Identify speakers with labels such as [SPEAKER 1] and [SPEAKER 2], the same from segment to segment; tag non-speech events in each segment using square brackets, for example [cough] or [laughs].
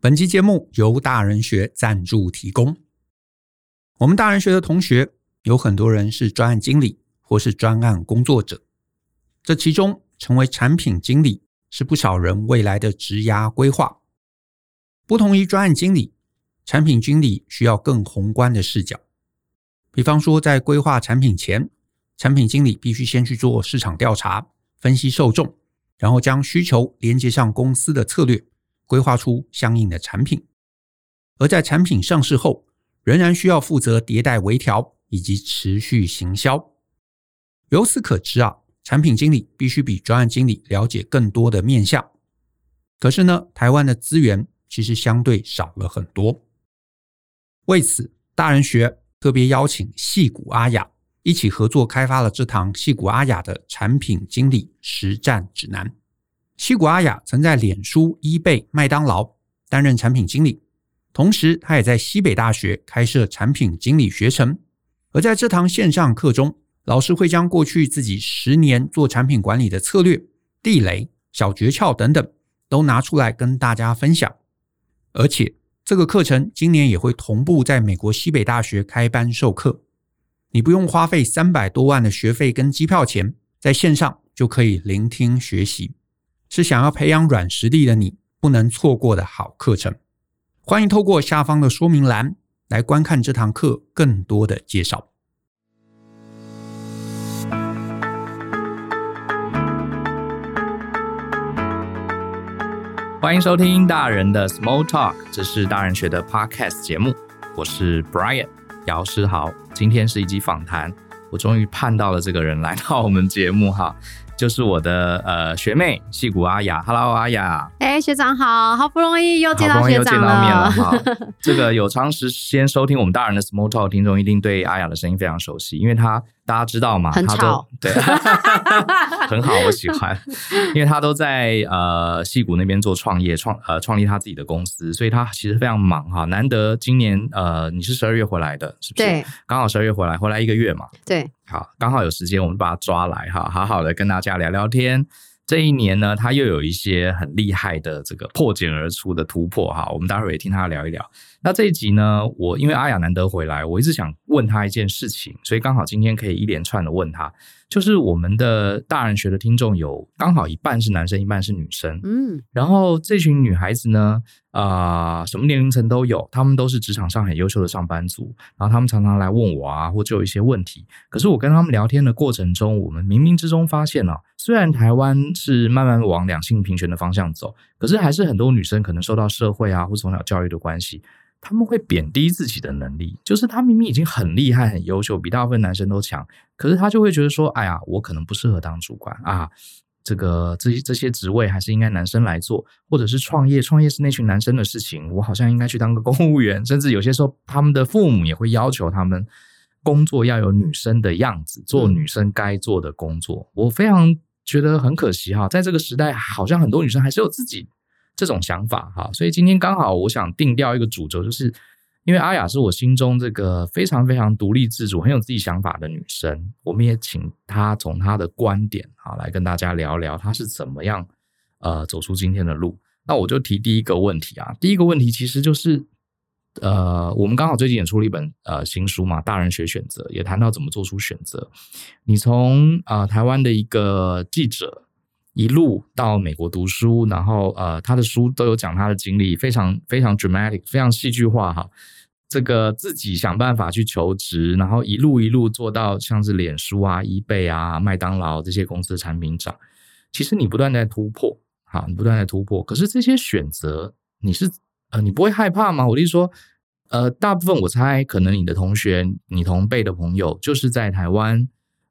[SPEAKER 1] 本期节目由大人学赞助提供。我们大人学的同学有很多人是专案经理或是专案工作者，这其中成为产品经理是不少人未来的职涯规划。不同于专案经理，产品经理需要更宏观的视角。比方说，在规划产品前，产品经理必须先去做市场调查，分析受众，然后将需求连接上公司的策略。规划出相应的产品，而在产品上市后，仍然需要负责迭代微调以及持续行销。由此可知啊，产品经理必须比专案经理了解更多的面向。可是呢，台湾的资源其实相对少了很多。为此，大人学特别邀请戏谷阿雅一起合作开发了这堂戏谷阿雅的产品经理实战指南。西谷阿雅曾在脸书、eBay、麦当劳担任产品经理，同时他也在西北大学开设产品经理学程。而在这堂线上课中，老师会将过去自己十年做产品管理的策略、地雷、小诀窍等等都拿出来跟大家分享。而且这个课程今年也会同步在美国西北大学开班授课，你不用花费三百多万的学费跟机票钱，在线上就可以聆听学习。是想要培养软实力的你不能错过的好课程，欢迎透过下方的说明栏来观看这堂课更多的介绍。
[SPEAKER 2] 欢迎收听大人的 Small Talk，这是大人学的 Podcast 节目，我是 Brian 姚诗豪。今天是一集访谈，我终于盼到了这个人来到我们节目哈。就是我的呃学妹戏骨阿雅，Hello 阿雅，
[SPEAKER 3] 哎、欸、学长好，好不容易又见到学长了，好不容易又见到面了哈。[laughs]
[SPEAKER 2] 这个有长时间收听我们大人的 Small Talk 听众一定对阿雅的声音非常熟悉，因为她。大家知道嘛？
[SPEAKER 3] 很吵，
[SPEAKER 2] 对，[laughs] 很好，我喜欢，因为她都在呃戏骨那边做创业，创呃创立她自己的公司，所以她其实非常忙哈。难得今年呃你是十二月回来的，是不是？
[SPEAKER 3] 对，
[SPEAKER 2] 刚好十二月回来，回来一个月嘛。
[SPEAKER 3] 对，
[SPEAKER 2] 好，刚好有时间，我们把他抓来哈，好好的跟大家聊聊天。这一年呢，他又有一些很厉害的这个破茧而出的突破哈，我们待会儿也听他聊一聊。那这一集呢，我因为阿雅难得回来，我一直想问他一件事情，所以刚好今天可以一连串的问他。就是我们的大人学的听众有刚好一半是男生，一半是女生。嗯，然后这群女孩子呢，啊、呃，什么年龄层都有，她们都是职场上很优秀的上班族。然后她们常常来问我啊，或者有一些问题。可是我跟他们聊天的过程中，我们冥冥之中发现了、啊，虽然台湾是慢慢往两性平权的方向走，可是还是很多女生可能受到社会啊或从小教育的关系。他们会贬低自己的能力，就是他明明已经很厉害、很优秀，比大部分男生都强，可是他就会觉得说：“哎呀，我可能不适合当主管啊，这个这些这些职位还是应该男生来做，或者是创业，创业是那群男生的事情，我好像应该去当个公务员。”甚至有些时候，他们的父母也会要求他们工作要有女生的样子，做女生该做的工作。我非常觉得很可惜哈，在这个时代，好像很多女生还是有自己。这种想法哈，所以今天刚好我想定调一个主轴，就是因为阿雅是我心中这个非常非常独立自主、很有自己想法的女生，我们也请她从她的观点啊来跟大家聊聊她是怎么样呃走出今天的路。那我就提第一个问题啊，第一个问题其实就是呃，我们刚好最近也出了一本呃新书嘛，《大人学选择》，也谈到怎么做出选择。你从啊、呃、台湾的一个记者。一路到美国读书，然后呃，他的书都有讲他的经历，非常非常 dramatic，非常戏剧化哈。这个自己想办法去求职，然后一路一路做到像是脸书啊、eBay 啊、麦当劳这些公司的产品长。其实你不断在突破，好，你不断在突破。可是这些选择，你是呃，你不会害怕吗？我就说，呃，大部分我猜，可能你的同学、你同辈的朋友，就是在台湾。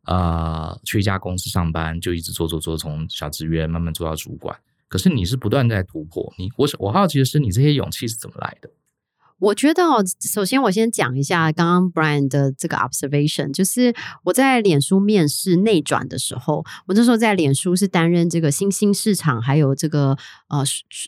[SPEAKER 2] 啊，去一家公司上班，就一直做做做，从小职员慢慢做到主管。可是你是不断在突破，你我我好奇的是，你这些勇气是怎么来的？
[SPEAKER 3] 我觉得哦，首先我先讲一下刚刚 Brian 的这个 observation，就是我在脸书面试内转的时候，我那时候在脸书是担任这个新兴市场还有这个呃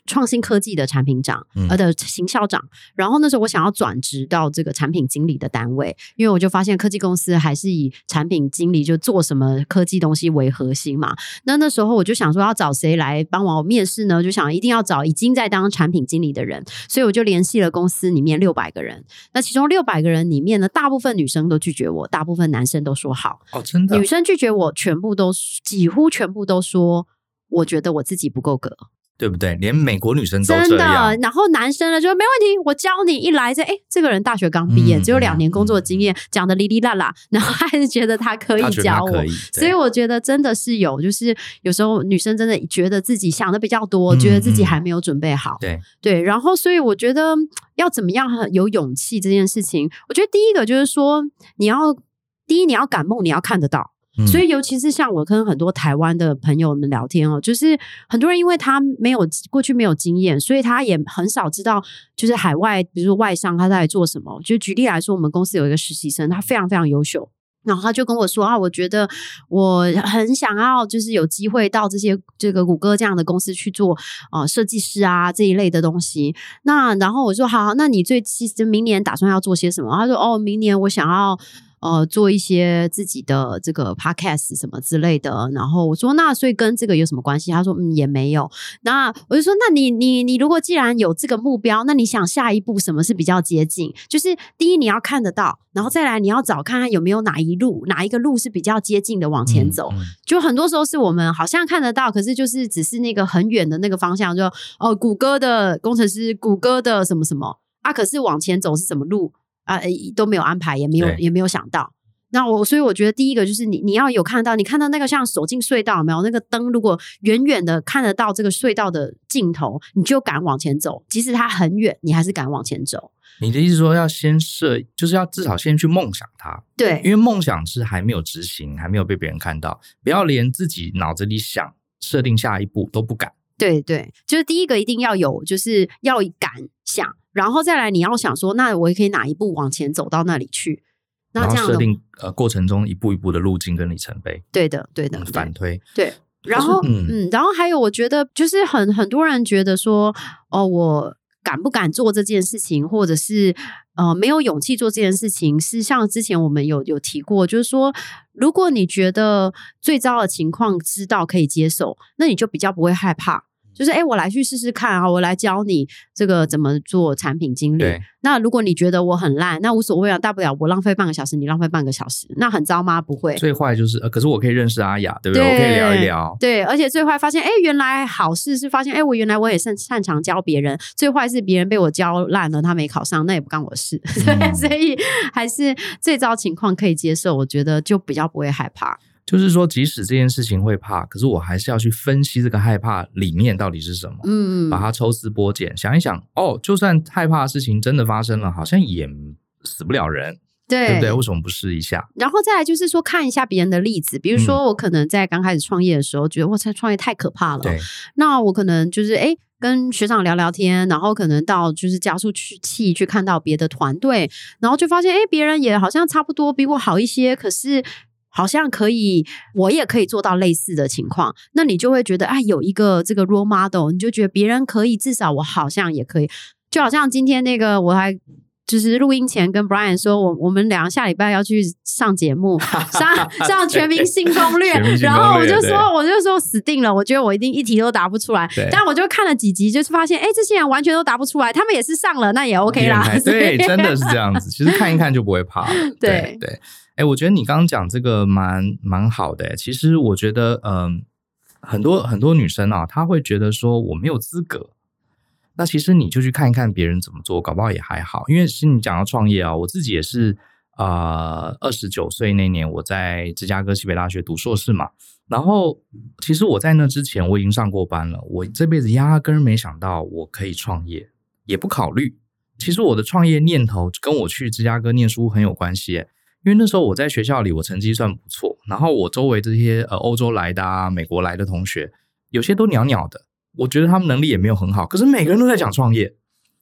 [SPEAKER 3] 创新科技的产品长，呃的行销长。然后那时候我想要转职到这个产品经理的单位，因为我就发现科技公司还是以产品经理就做什么科技东西为核心嘛。那那时候我就想说要找谁来帮我面试呢？就想一定要找已经在当产品经理的人，所以我就联系了公司里面六百个人，那其中六百个人里面呢，大部分女生都拒绝我，大部分男生都说好。
[SPEAKER 2] 哦，真的，
[SPEAKER 3] 女生拒绝我，全部都几乎全部都说，我觉得我自己不够格。
[SPEAKER 2] 对不对？连美国女生都这样。
[SPEAKER 3] 真的，然后男生呢就没问题，我教你。一来这，哎，这个人大学刚毕业，嗯、只有两年工作经验，讲的哩哩啦啦，然后还是觉得他可以教我。所以我觉得真的是有，就是有时候女生真的觉得自己想的比较多，嗯、觉得自己还没有准备好。
[SPEAKER 2] 对
[SPEAKER 3] 对，然后所以我觉得要怎么样有勇气这件事情，我觉得第一个就是说，你要第一你要敢梦，你要看得到。所以，尤其是像我跟很多台湾的朋友们聊天哦，就是很多人因为他没有过去没有经验，所以他也很少知道，就是海外，比如说外商他在做什么。就举例来说，我们公司有一个实习生，他非常非常优秀，然后他就跟我说啊，我觉得我很想要，就是有机会到这些这个谷歌这样的公司去做啊，设计师啊这一类的东西。那然后我说好，那你最其实明年打算要做些什么？他说哦，明年我想要。呃，做一些自己的这个 podcast 什么之类的，然后我说那所以跟这个有什么关系？他说嗯也没有。那我就说那你你你如果既然有这个目标，那你想下一步什么是比较接近？就是第一你要看得到，然后再来你要找看看有没有哪一路哪一个路是比较接近的往前走。嗯嗯、就很多时候是我们好像看得到，可是就是只是那个很远的那个方向，就哦谷歌的工程师，谷歌的什么什么啊，可是往前走是什么路？啊，都没有安排，也没有也没有想到。那我所以我觉得第一个就是你你要有看到，你看到那个像走进隧道有没有那个灯，如果远远的看得到这个隧道的尽头，你就敢往前走，即使它很远，你还是敢往前走。
[SPEAKER 2] 你的意思说要先设，就是要至少先去梦想它，
[SPEAKER 3] 对，
[SPEAKER 2] 因为梦想是还没有执行，还没有被别人看到，不要连自己脑子里想设定下一步都不敢。
[SPEAKER 3] 对对，就是第一个一定要有，就是要敢想。然后再来，你要想说，那我也可以哪一步往前走到那里去？那这样
[SPEAKER 2] 设定呃过程中一步一步的路径跟里程碑。
[SPEAKER 3] 对的，对的，
[SPEAKER 2] 反推。
[SPEAKER 3] 对，然后嗯嗯，然后还有，我觉得就是很很多人觉得说，哦，我敢不敢做这件事情，或者是呃没有勇气做这件事情，是像之前我们有有提过，就是说，如果你觉得最糟的情况知道可以接受，那你就比较不会害怕。就是哎，我来去试试看啊！我来教你这个怎么做产品经理。那如果你觉得我很烂，那无所谓啊，大不了我浪费半个小时，你浪费半个小时，那很糟吗？不会。
[SPEAKER 2] 最坏就是，呃，可是我可以认识阿雅，对不对？对我可以聊一聊。
[SPEAKER 3] 对，而且最坏发现，哎，原来好事是发现，哎，我原来我也擅擅长教别人。最坏是别人被我教烂了，他没考上，那也不干我事。[laughs] 嗯、所以还是最糟情况可以接受，我觉得就比较不会害怕。
[SPEAKER 2] 就是说，即使这件事情会怕，可是我还是要去分析这个害怕里面到底是什么，嗯，把它抽丝剥茧，想一想，哦，就算害怕的事情真的发生了，好像也死不了人，对，对不对？为什么不试一下？
[SPEAKER 3] 然后再来就是说，看一下别人的例子，比如说我可能在刚开始创业的时候，觉得哇塞，创业太可怕了，对，那我可能就是哎，跟学长聊聊天，然后可能到就是加速器去看到别的团队，然后就发现哎，别人也好像差不多比我好一些，可是。好像可以，我也可以做到类似的情况，那你就会觉得，哎，有一个这个 role model，你就觉得别人可以，至少我好像也可以。就好像今天那个，我还就是录音前跟 Brian 说，我我们俩下礼拜要去上节目，[laughs] 上上全民性攻略，然后我就说，我就说死定了，我觉得我一定一题都答不出来。但我就看了几集，就是发现，哎，这些人完全都答不出来，他们也是上了，那也 OK 啦。[laughs]
[SPEAKER 2] 对，真的是这样子。其实看一看就不会怕 [laughs] 对。对哎，我觉得你刚刚讲这个蛮蛮好的。其实我觉得，嗯、很多很多女生啊，她会觉得说我没有资格。那其实你就去看一看别人怎么做，搞不好也还好。因为是你讲到创业啊，我自己也是啊，二十九岁那年我在芝加哥西北大学读硕士嘛。然后其实我在那之前我已经上过班了，我这辈子压根没想到我可以创业，也不考虑。其实我的创业念头跟我去芝加哥念书很有关系。因为那时候我在学校里，我成绩算不错，然后我周围这些呃欧洲来的啊、美国来的同学，有些都鸟鸟的，我觉得他们能力也没有很好，可是每个人都在讲创业，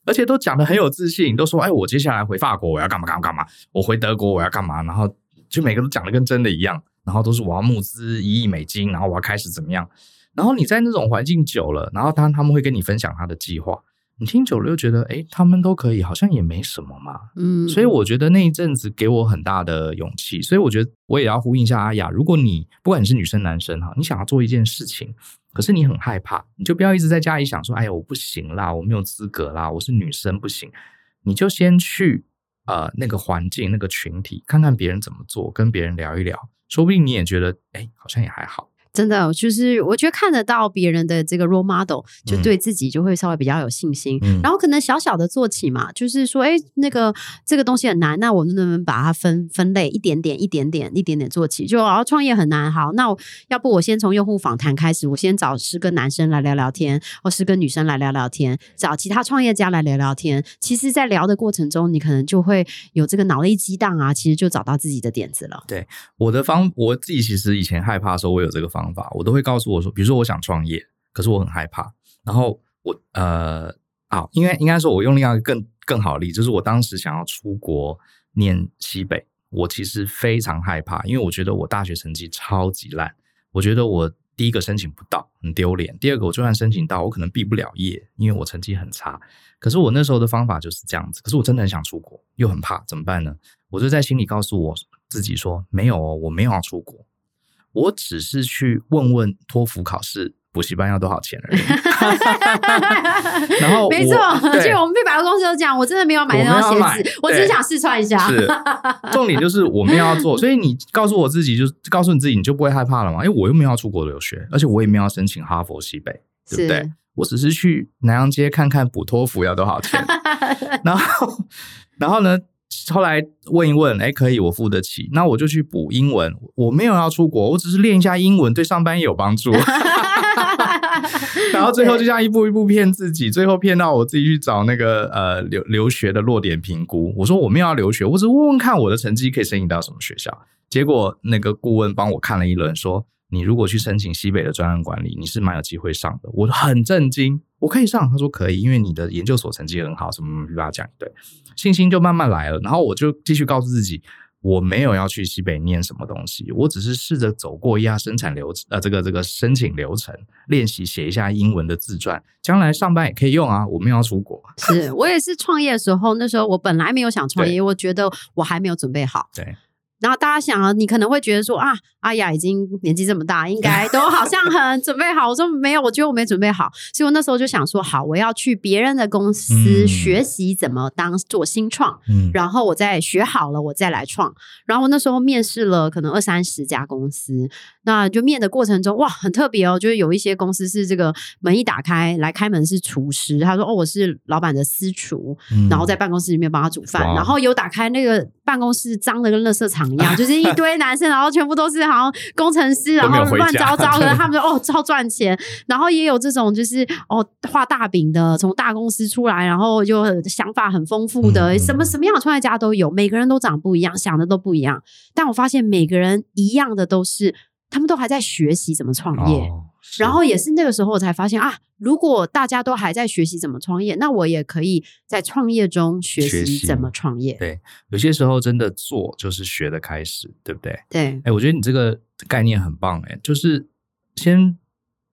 [SPEAKER 2] 而且都讲得很有自信，都说：“哎，我接下来回法国，我要干嘛干嘛干嘛？我回德国，我要干嘛？”然后就每个都讲得跟真的一样，然后都是我要募资一亿美金，然后我要开始怎么样？然后你在那种环境久了，然后当他们会跟你分享他的计划。你听久了又觉得，哎，他们都可以，好像也没什么嘛。嗯，所以我觉得那一阵子给我很大的勇气。所以我觉得我也要呼应一下阿雅，如果你不管你是女生男生哈，你想要做一件事情，可是你很害怕，你就不要一直在家里想说，哎呀，我不行啦，我没有资格啦，我是女生不行。你就先去呃那个环境、那个群体，看看别人怎么做，跟别人聊一聊，说不定你也觉得，哎，好像也还好。
[SPEAKER 3] 真的就是，我觉得看得到别人的这个 role model，就对自己就会稍微比较有信心。嗯、然后可能小小的做起嘛，就是说，哎，那个这个东西很难，那我能不能把它分分类，一点点、一点点、一点点做起？就然后创业很难，好，那要不我先从用户访谈开始，我先找十个男生来聊聊天，或十个女生来聊聊天，找其他创业家来聊聊天。其实，在聊的过程中，你可能就会有这个脑力激荡啊，其实就找到自己的点子了。
[SPEAKER 2] 对，我的方，我自己其实以前害怕说，我有这个方。法我都会告诉我说，比如说我想创业，可是我很害怕。然后我呃啊，应该应该说，我用另外一个更更好的例子，就是我当时想要出国念西北，我其实非常害怕，因为我觉得我大学成绩超级烂，我觉得我第一个申请不到很丢脸，第二个我就算申请到，我可能毕不了业，因为我成绩很差。可是我那时候的方法就是这样子，可是我真的很想出国，又很怕，怎么办呢？我就在心里告诉我自己说，没有哦，我没有要出国。我只是去问问托福考试补习班要多少钱而已。[laughs] [laughs] 然后没错，
[SPEAKER 3] 就我们被百货公司都讲，我真的没有买那双鞋子，我，我只是想试穿一下。
[SPEAKER 2] 是，[laughs] 重点就是我没有要做，所以你告诉我自己，就告诉你自己，你就不会害怕了嘛？因为我又没有要出国留学，而且我也没有要申请哈佛、西北，对不对？我只是去南洋街看看补托福要多少钱，然后，然后呢？后来问一问，哎，可以，我付得起，那我就去补英文。我没有要出国，我只是练一下英文，对上班也有帮助。[laughs] 然后最后就这样一步一步骗自己，最后骗到我自己去找那个呃留留学的落点评估。我说我没有要留学，我只问问看我的成绩可以申请到什么学校。结果那个顾问帮我看了一轮，说。你如果去申请西北的专案管理，你是蛮有机会上的。我很震惊，我可以上。他说可以，因为你的研究所成绩很好，什么什么，跟他讲，对，信心就慢慢来了。然后我就继续告诉自己，我没有要去西北念什么东西，我只是试着走过一下生产流程，呃，这个这个申请流程，练习写一下英文的自传，将来上班也可以用啊。我没有要出国，
[SPEAKER 3] 是我也是创业的时候，那时候我本来没有想创业，我觉得我还没有准备好。
[SPEAKER 2] 对。
[SPEAKER 3] 然后大家想啊，你可能会觉得说啊，阿雅已经年纪这么大，应该都好像很准备好。我说没有，我觉得我没准备好。所以我那时候就想说，好，我要去别人的公司学习怎么当做新创，嗯，然后我再学好了，我再来创。然后我那时候面试了可能二三十家公司，那就面的过程中，哇，很特别哦，就是有一些公司是这个门一打开来开门是厨师，他说哦，我是老板的私厨，嗯，然后在办公室里面帮他煮饭，然后有打开那个办公室脏的跟垃圾场。一样，[laughs] 就是一堆男生，然后全部都是好像工程师，然后乱糟糟的。他们说哦，超赚钱。然后也有这种就是哦，画大饼的，从大公司出来，然后就想法很丰富的，嗯、什么什么样的创业家都有。每个人都长不一样，想的都不一样。但我发现每个人一样的都是，他们都还在学习怎么创业。哦然后也是那个时候我才发现啊，如果大家都还在学习怎么创业，那我也可以在创业中学习怎么创业。
[SPEAKER 2] 对，有些时候真的做就是学的开始，对不对？
[SPEAKER 3] 对。
[SPEAKER 2] 哎，我觉得你这个概念很棒，哎，就是先。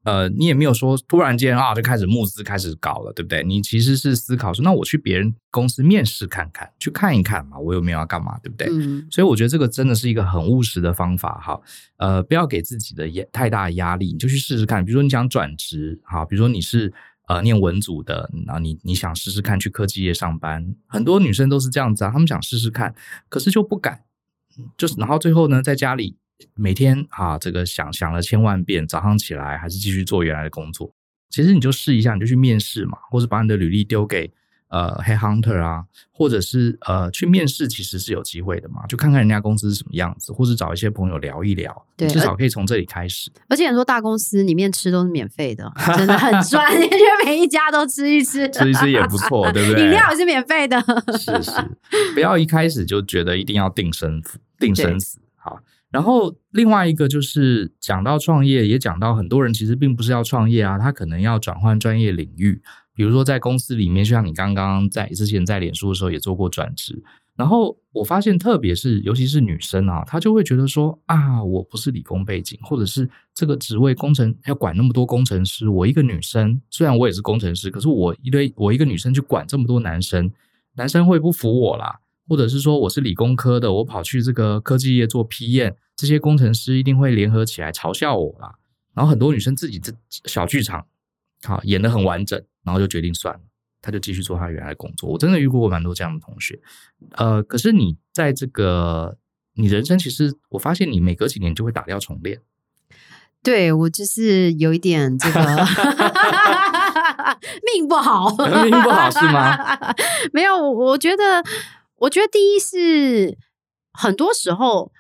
[SPEAKER 2] 呃，你也没有说突然间啊就开始募资开始搞了，对不对？你其实是思考说，那我去别人公司面试看看，去看一看嘛，我有没有要干嘛，对不对？嗯。所以我觉得这个真的是一个很务实的方法哈。呃，不要给自己的压太大压力，你就去试试看。比如说你想转职，哈，比如说你是呃念文组的，然后你你想试试看去科技业上班，很多女生都是这样子啊，她们想试试看，可是就不敢，就是然后最后呢，在家里。每天啊，这个想想了千万遍，早上起来还是继续做原来的工作。其实你就试一下，你就去面试嘛，或者把你的履历丢给呃 Head Hunter 啊，或者是呃去面试，其实是有机会的嘛。就看看人家公司是什么样子，或者找一些朋友聊一聊，对，至少可以从这里开始。
[SPEAKER 3] 而且很多大公司里面吃都是免费的，真的很赚，[laughs] 因为每一家都吃一吃，
[SPEAKER 2] 吃一吃也不错，对不对？[laughs]
[SPEAKER 3] 饮料也是免费的，
[SPEAKER 2] 是是，不要一开始就觉得一定要定生定生死，好。然后另外一个就是讲到创业，也讲到很多人其实并不是要创业啊，他可能要转换专业领域，比如说在公司里面，就像你刚刚在之前在脸书的时候也做过转职。然后我发现，特别是尤其是女生啊，她就会觉得说啊，我不是理工背景，或者是这个职位工程要管那么多工程师，我一个女生，虽然我也是工程师，可是我一堆我一个女生去管这么多男生，男生会不服我啦，或者是说我是理工科的，我跑去这个科技业做批验这些工程师一定会联合起来嘲笑我啦。然后很多女生自己这小剧场，好演得很完整，然后就决定算了。她就继续做她原来的工作。我真的遇过蛮多这样的同学，呃，可是你在这个你人生，其实我发现你每隔几年就会打掉重练。
[SPEAKER 3] 对，我就是有一点这个 [laughs] 命不好，
[SPEAKER 2] 命不好是吗？[laughs]
[SPEAKER 3] 没有，我觉得，我觉得第一是很多时候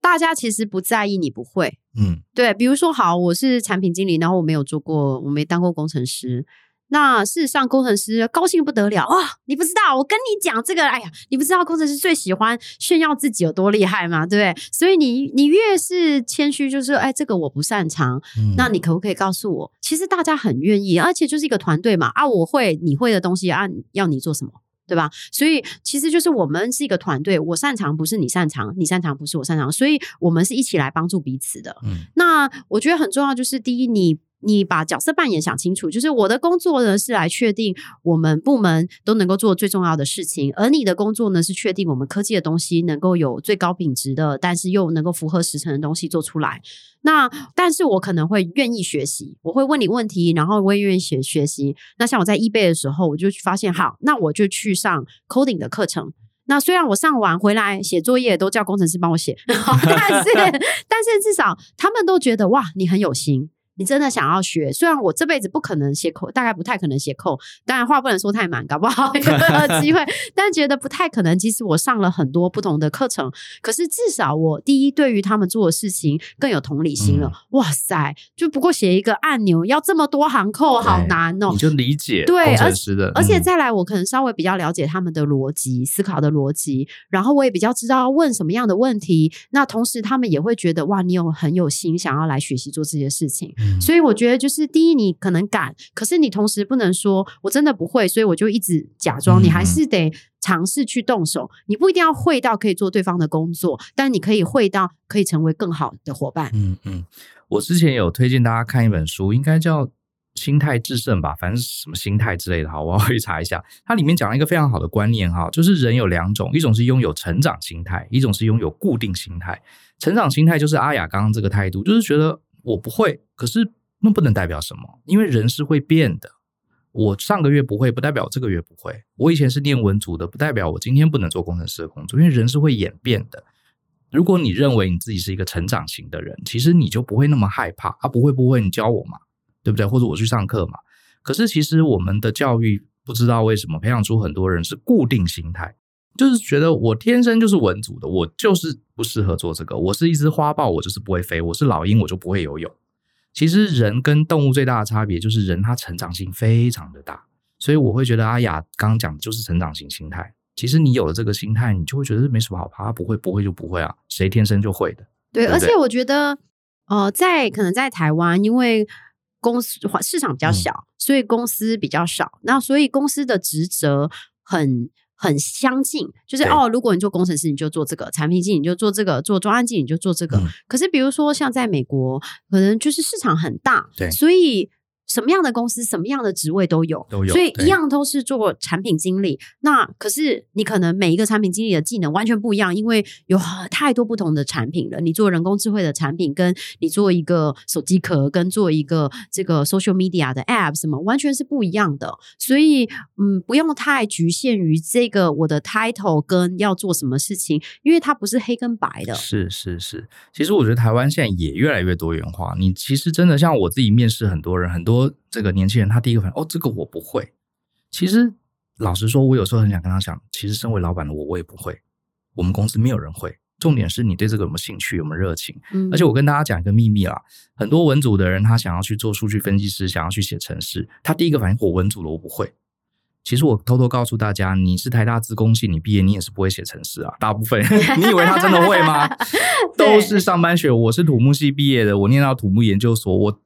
[SPEAKER 3] 大家其实不在意你不会，嗯，对，比如说好，我是产品经理，然后我没有做过，我没当过工程师。那事实上，工程师高兴不得了啊！你不知道，我跟你讲这个，哎呀，你不知道工程师最喜欢炫耀自己有多厉害吗？对不对？所以你你越是谦虚，就是说，哎，这个我不擅长，嗯，那你可不可以告诉我？其实大家很愿意，而且就是一个团队嘛啊，我会你会的东西啊，要你做什么，对吧？所以其实就是我们是一个团队，我擅长不是你擅长，你擅长不是我擅长，所以我们是一起来帮助彼此的。嗯，那我觉得很重要，就是第一你。你把角色扮演想清楚，就是我的工作呢是来确定我们部门都能够做最重要的事情，而你的工作呢是确定我们科技的东西能够有最高品质的，但是又能够符合时程的东西做出来。那但是我可能会愿意学习，我会问你问题，然后我也愿意学学习。那像我在 eBay 的时候，我就发现，好，那我就去上 coding 的课程。那虽然我上完回来写作业都叫工程师帮我写，[laughs] 但是 [laughs] 但是至少他们都觉得哇，你很有心。你真的想要学？虽然我这辈子不可能写扣，大概不太可能写扣。当然话不能说太满，搞不好 [laughs] 有机会。[laughs] 但觉得不太可能。其实我上了很多不同的课程，可是至少我第一对于他们做的事情更有同理心了。嗯、哇塞，就不过写一个按钮要这么多行扣，好难哦。
[SPEAKER 2] 你就理解对，
[SPEAKER 3] 而且再来，我可能稍微比较了解他们的逻辑思考的逻辑，然后我也比较知道要问什么样的问题。那同时他们也会觉得哇，你有很有心想要来学习做这些事情。所以我觉得，就是第一，你可能敢，可是你同时不能说我真的不会，所以我就一直假装。你还是得尝试去动手。你不一定要会到可以做对方的工作，但你可以会到可以成为更好的伙伴。
[SPEAKER 2] 嗯嗯，我之前有推荐大家看一本书，应该叫《心态制胜》吧，反正什么心态之类的。哈，我要去查一下。它里面讲了一个非常好的观念哈，就是人有两种，一种是拥有成长心态，一种是拥有固定心态。成长心态就是阿雅刚刚这个态度，就是觉得。我不会，可是那不能代表什么，因为人是会变的。我上个月不会，不代表这个月不会。我以前是念文组的，不代表我今天不能做工程师的工作，因为人是会演变的。如果你认为你自己是一个成长型的人，其实你就不会那么害怕啊，不会不会，你教我嘛，对不对？或者我去上课嘛。可是其实我们的教育不知道为什么培养出很多人是固定心态。就是觉得我天生就是文组的，我就是不适合做这个。我是一只花豹，我就是不会飞；我是老鹰，我就不会游泳。其实人跟动物最大的差别就是人他成长性非常的大，所以我会觉得阿雅刚刚讲的就是成长型心态。其实你有了这个心态，你就会觉得没什么好怕，不会不会就不会啊，谁天生就会的？
[SPEAKER 3] 对，
[SPEAKER 2] 对对，
[SPEAKER 3] 而且我觉得，呃，在可能在台湾，因为公司市场比较小，嗯，所以公司比较少，那所以公司的职责很。很相近，就是哦，如果你做工程师，你就做这个；产品经理你就做这个；做专案经理你就做这个。嗯。可是，比如说像在美国，可能就是市场很大，对，所以。什么样的公司，什么样的职位都有，都有，所以一样都是做产品经理。那可是你可能每一个产品经理的技能完全不一样，因为有太多不同的产品了。你做人工智慧的产品，跟你做一个手机壳，跟做一个这个 social media 的 app，什么完全是不一样的。所以，嗯，不用太局限于这个我的 title 跟要做什么事情，因为它不是黑跟白的。
[SPEAKER 2] 是是是，其实我觉得台湾现在也越来越多元化。你其实真的像我自己面试很多人，很多。说这个年轻人，他第一个反应哦，这个我不会。其实老实说，我有时候很想跟他讲，其实身为老板的我，我也不会。我们公司没有人会。重点是你对这个有没有兴趣，有没有热情。嗯。而且我跟大家讲一个秘密啦，很多文组的人，他想要去做数据分析师，想要去写程式，他第一个反应，我文组的我不会。其实我偷偷告诉大家，你是台大资工系，你毕业你也是不会写程式啊。大部分 [laughs] 你以为他真的会吗？[laughs] 都是上班学。我是土木系毕业的，我念到土木研究所，我。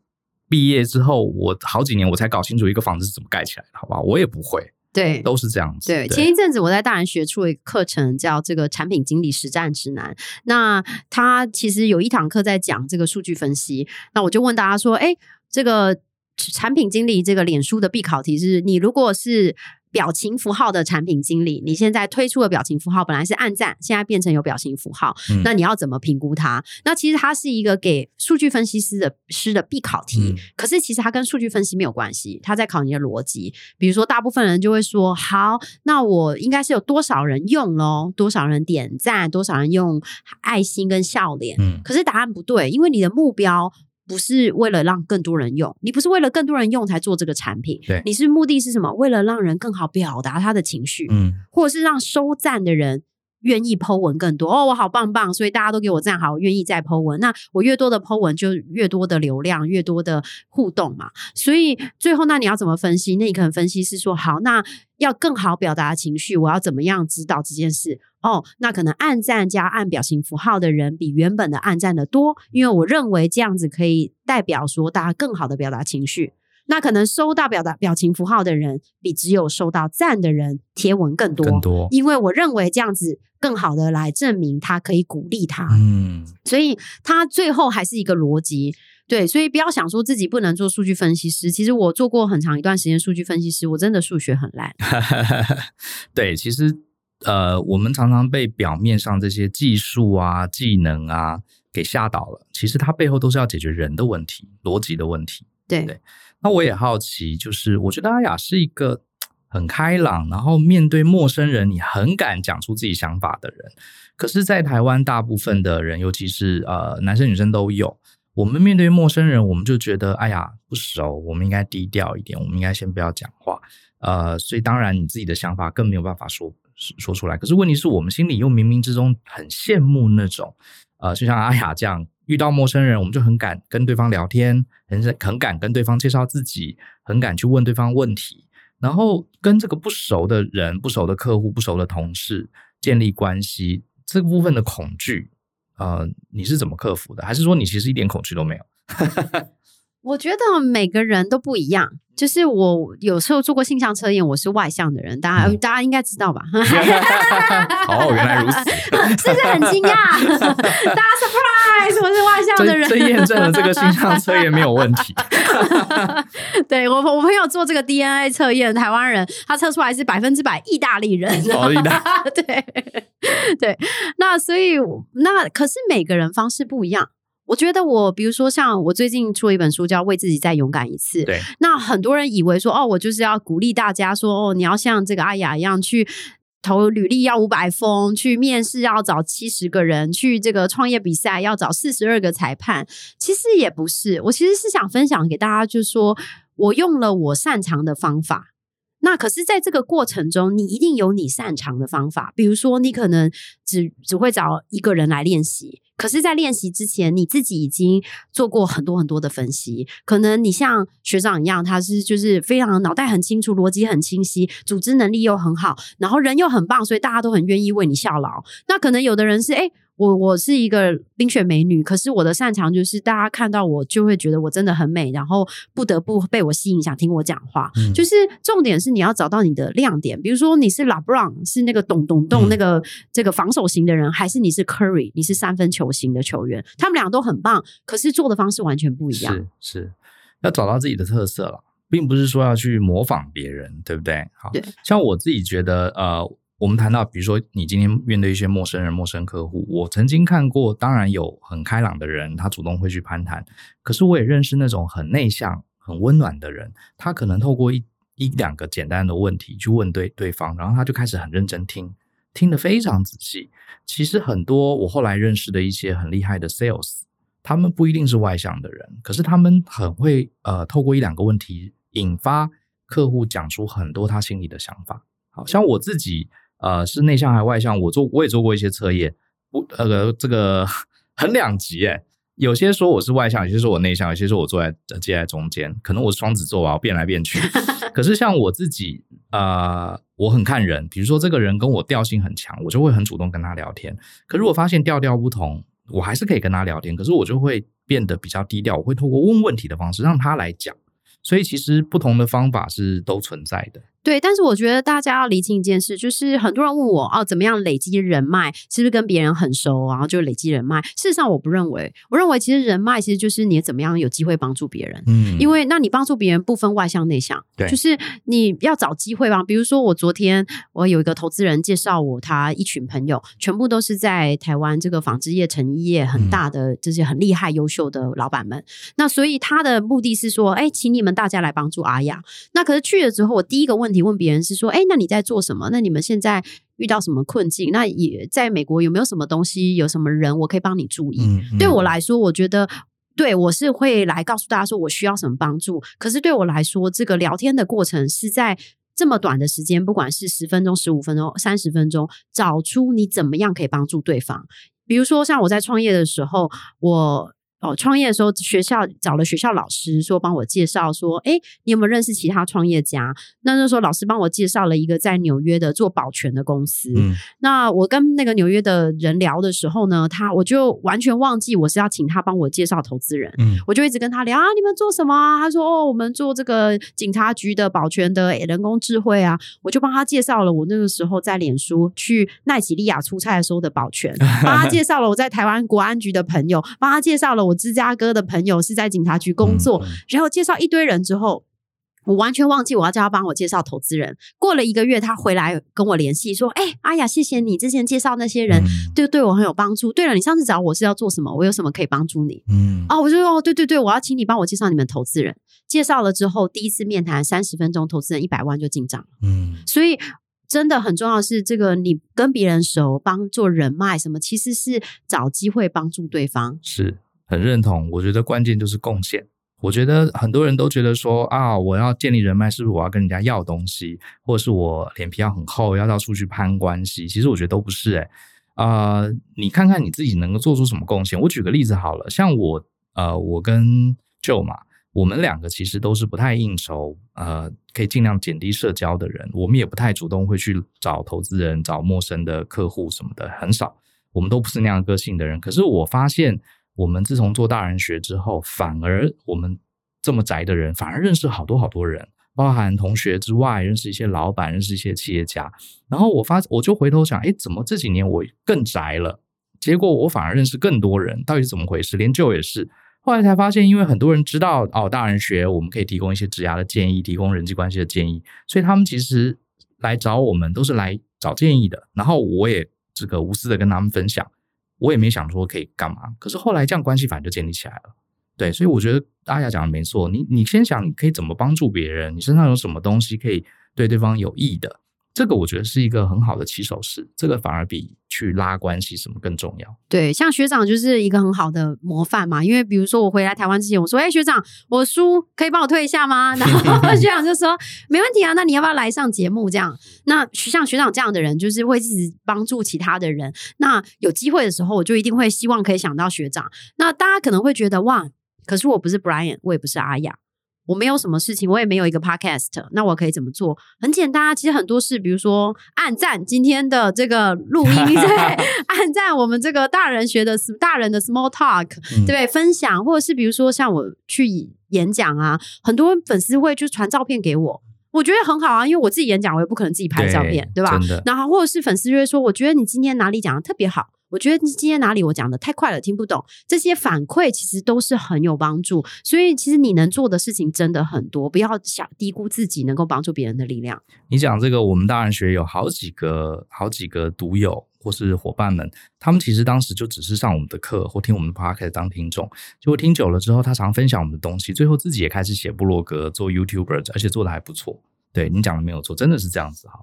[SPEAKER 2] 毕业之后，我好几年我才搞清楚一个房子是怎么盖起来的，好吧？我也不会。
[SPEAKER 3] 对，
[SPEAKER 2] 都是这样子。
[SPEAKER 3] 对，前一阵子我在大人学出了一个课程，叫这个产品经理实战指南。那他其实有一堂课在讲这个数据分析。那我就问大家说，哎，这个产品经理这个脸书的必考题是，你如果是。表情符号的产品经理，你现在推出的表情符号本来是暗赞，现在变成有表情符号，嗯、那你要怎么评估它？那其实它是一个给数据分析师的师的必考题，嗯、可是其实它跟数据分析没有关系，它在考你的逻辑。比如说，大部分人就会说，好，那我应该是有多少人用咯，多少人点赞，多少人用爱心跟笑脸。嗯，可是答案不对，因为你的目标。不是为了让更多人用，你不是为了更多人用才做这个产品，
[SPEAKER 2] 对，
[SPEAKER 3] 你是目的是什么？为了让人更好表达他的情绪，嗯，或者是让收赞的人愿意 po 文更多。哦，我好棒棒，所以大家都给我赞好，我愿意再 po 文。那我越多的 po 文，就越多的流量，越多的互动嘛。所以最后，那你要怎么分析？那你可能分析是说，好，那要更好表达情绪，我要怎么样指导这件事？哦，那可能按赞加按表情符号的人比原本的按赞的多，因为我认为这样子可以代表说大家更好的表达情绪。那可能收到表达表情符号的人比只有收到赞的人贴文更多，
[SPEAKER 2] 更多，
[SPEAKER 3] 因为我认为这样子更好的来证明他可以鼓励他。嗯，所以他最后还是一个逻辑，对，所以不要想说自己不能做数据分析师。其实我做过很长一段时间数据分析师，我真的数学很烂。[laughs]
[SPEAKER 2] 对，其实。呃，我们常常被表面上这些技术啊、技能啊给吓倒了。其实它背后都是要解决人的问题、逻辑的问题。
[SPEAKER 3] 对
[SPEAKER 2] 对。那我也好奇，就是我觉得阿雅是一个很开朗，然后面对陌生人你很敢讲出自己想法的人。可是，在台湾大部分的人，尤其是呃男生女生都有，我们面对陌生人，我们就觉得哎呀不熟，我们应该低调一点，我们应该先不要讲话。呃，所以当然你自己的想法更没有办法说。说出来，可是问题是我们心里又冥冥之中很羡慕那种，呃，就像阿雅这样，遇到陌生人，我们就很敢跟对方聊天，很很敢跟对方介绍自己，很敢去问对方问题，然后跟这个不熟的人、不熟的客户、不熟的同事建立关系，这部分的恐惧，呃，你是怎么克服的？还是说你其实一点恐惧都没有？[laughs]
[SPEAKER 3] 我觉得每个人都不一样。就是我有时候做过性向测验，我是外向的人，大家、嗯、大家应该知道吧？[laughs]
[SPEAKER 2] 哦，原来如此，[laughs]
[SPEAKER 3] 是不是很惊讶？[laughs] 大家 surprise，我是外向的人，
[SPEAKER 2] 这验证了这个性向测验没有问题。
[SPEAKER 3] 对我，我朋友做这个 DNA 测验，台湾人，他测出来是百分之百意大利人。
[SPEAKER 2] 哦，意大
[SPEAKER 3] 对对，那所以那可是每个人方式不一样。我觉得我，比如说像我最近出了一本书，叫《为自己再勇敢一次》。
[SPEAKER 2] 对，
[SPEAKER 3] 那很多人以为说，哦，我就是要鼓励大家说，哦，你要像这个阿雅一样去投履历要五百封，去面试要找七十个人，去这个创业比赛要找四十二个裁判。其实也不是，我其实是想分享给大家，就是说我用了我擅长的方法。那可是，在这个过程中，你一定有你擅长的方法。比如说，你可能只只会找一个人来练习。可是，在练习之前，你自己已经做过很多很多的分析。可能你像学长一样，他是就是非常脑袋很清楚，逻辑很清晰，组织能力又很好，然后人又很棒，所以大家都很愿意为你效劳。那可能有的人是诶我我是一个冰雪美女，可是我的擅长就是大家看到我就会觉得我真的很美，然后不得不被我吸引，想听我讲话。嗯、就是重点是你要找到你的亮点，比如说你是 LeBron，是那个咚咚咚那个这个防守型的人，嗯、还是你是 Curry，你是三分球型的球员？他们俩都很棒，可是做的方式完全不一样。
[SPEAKER 2] 是是，要找到自己的特色了，并不是说要去模仿别人，对不对？好，像我自己觉得呃。我们谈到，比如说你今天面对一些陌生人、陌生客户，我曾经看过，当然有很开朗的人，他主动会去攀谈。可是我也认识那种很内向、很温暖的人，他可能透过一一两个简单的问题去问对对方，然后他就开始很认真听，听得非常仔细。其实很多我后来认识的一些很厉害的 sales，他们不一定是外向的人，可是他们很会呃，透过一两个问题引发客户讲出很多他心里的想法。好像我自己。呃，是内向还是外向？我做我也做过一些测验，不，呃，这个很两极诶。有些说我是外向，有些说我内向，有些说我坐在介在中间。可能我是双子座吧，我变来变去。[laughs] 可是像我自己，呃，我很看人。比如说这个人跟我调性很强，我就会很主动跟他聊天。可如果发现调调不同，我还是可以跟他聊天，可是我就会变得比较低调，我会透过问问题的方式让他来讲。所以其实不同的方法是都存在的。
[SPEAKER 3] 对，但是我觉得大家要厘清一件事，就是很多人问我哦，怎么样累积人脉？是不是跟别人很熟，然后就累积人脉？事实上，我不认为。我认为其实人脉其实就是你怎么样有机会帮助别人。嗯，因为那你帮助别人不分外向内向，对，就是你要找机会吧。比如说，我昨天我有一个投资人介绍我，他一群朋友全部都是在台湾这个纺织业、成衣业很大的这些很厉害、优秀的老板们。嗯、那所以他的目的是说，哎，请你们大家来帮助阿雅。那可是去了之后，我第一个问题。你问别人是说，哎，那你在做什么？那你们现在遇到什么困境？那也在美国有没有什么东西？有什么人我可以帮你注意？嗯嗯、对我来说，我觉得对我是会来告诉大家说我需要什么帮助。可是对我来说，这个聊天的过程是在这么短的时间，不管是十分钟、十五分钟、三十分钟，找出你怎么样可以帮助对方。比如说，像我在创业的时候，我。哦，创业的时候，学校找了学校老师说帮我介绍，说，哎，你有没有认识其他创业家？那那时候老师帮我介绍了一个在纽约的做保全的公司。嗯，那我跟那个纽约的人聊的时候呢，他我就完全忘记我是要请他帮我介绍投资人。嗯，我就一直跟他聊啊，你们做什么啊？他说哦，我们做这个警察局的保全的人工智慧啊。我就帮他介绍了我那个时候在脸书去奈及利亚出差的时候的保全，帮他介绍了我在台湾国安局的朋友，帮他介绍了。我芝加哥的朋友是在警察局工作，嗯、然后介绍一堆人之后，我完全忘记我要叫他帮我介绍投资人。过了一个月，他回来跟我联系说：“哎、欸，阿雅，谢谢你之前介绍那些人，对、嗯、对我很有帮助。对了，你上次找我是要做什么？我有什么可以帮助你？嗯，哦，我就说哦，对对对，我要请你帮我介绍你们投资人。介绍了之后，第一次面谈三十分钟，投资人一百万就进账了。嗯，所以。真的很重要是，这个你跟别人熟，帮做人脉什么，其实是找机会帮助对方。
[SPEAKER 2] 是很认同，我觉得关键就是贡献。我觉得很多人都觉得说啊，我要建立人脉，是不是我要跟人家要东西，或者是我脸皮要很厚，要到处去攀关系？其实我觉得都不是诶、欸。呃，你看看你自己能够做出什么贡献。我举个例子好了，像我呃，我跟 Joe 嘛。我们两个其实都是不太应酬，呃，可以尽量减低社交的人。我们也不太主动会去找投资人、找陌生的客户什么的，很少。我们都不是那样个性的人。可是我发现，我们自从做大人学之后，反而我们这么宅的人，反而认识好多好多人，包含同学之外，认识一些老板，认识一些企业家。然后我发，我就回头想，哎，怎么这几年我更宅了？结果我反而认识更多人，到底是怎么回事？连舅也是。后来才发现，因为很多人知道哦，大人学我们可以提供一些职涯的建议，提供人际关系的建议，所以他们其实来找我们都是来找建议的。然后我也这个无私的跟他们分享，我也没想说可以干嘛。可是后来这样关系反正就建立起来了。对，所以我觉得阿雅讲的没错，你你先想你可以怎么帮助别人，你身上有什么东西可以对对方有益的。这个我觉得是一个很好的起手式，这个反而比去拉关系什么更重要。
[SPEAKER 3] 对，像学长就是一个很好的模范嘛。因为比如说我回来台湾之前，我说：“哎，学长，我书可以帮我退一下吗？” [laughs] 然后学长就说：“没问题啊，那你要不要来上节目？”这样，那像学长这样的人，就是会一直帮助其他的人。那有机会的时候，我就一定会希望可以想到学长。那大家可能会觉得哇，可是我不是 Brian，我也不是阿雅。我没有什么事情，我也没有一个 podcast，那我可以怎么做？很简单啊，其实很多事，比如说按赞今天的这个录音，[laughs] 对，按赞我们这个大人学的大人的 small talk，对不对？分享，或者是比如说像我去演讲啊，很多粉丝会就传照片给我，我觉得很好啊，因为我自己演讲，我也不可能自己拍照片，对，对吧？然后或者是粉丝就会说，我觉得你今天哪里讲的特别好。我觉得你今天哪里我讲的太快了，听不懂。这些反馈其实都是很有帮助，所以其实你能做的事情真的很多，不要想低估自己能够帮助别人的力量。
[SPEAKER 2] 你讲这个，我们大人学有好几个、好几个独友或是伙伴们，他们其实当时就只是上我们的课或听我们的 podcast 当听众，结果听久了之后，他常分享我们的东西，最后自己也开始写部落格、做 YouTuber，而且做得还不错。对，你讲的没有错，真的是这样子哈。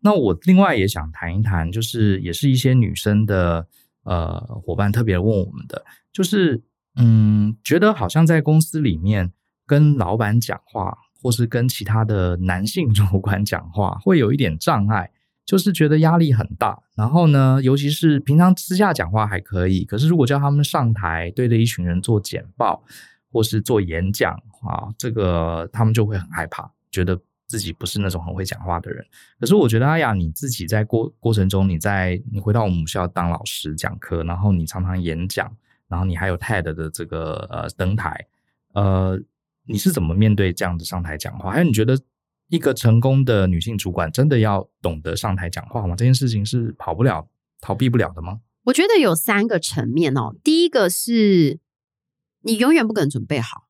[SPEAKER 2] 那我另外也想谈一谈，就是也是一些女生的呃伙伴特别问我们的，就是嗯，觉得好像在公司里面跟老板讲话，或是跟其他的男性 [laughs] 主管讲话，会有一点障碍，就是觉得压力很大。然后呢，尤其是平常私下讲话还可以，可是如果叫他们上台对着一群人做简报或是做演讲啊，这个他们就会很害怕，觉得自己不是那种很会讲话的人。可是我觉得阿雅你自己在过过程中，你在你回到我们学校当老师讲课，然后你常常演讲，然后你还有 TED 的这个呃登台，呃，你是怎么面对这样的上台讲话？还有你觉得一个成功的女性主管真的要懂得上台讲话吗？这件事情是跑不了、逃避不了的吗？
[SPEAKER 3] 我觉得有三个层面哦。第一个是，你永远不可能准备好，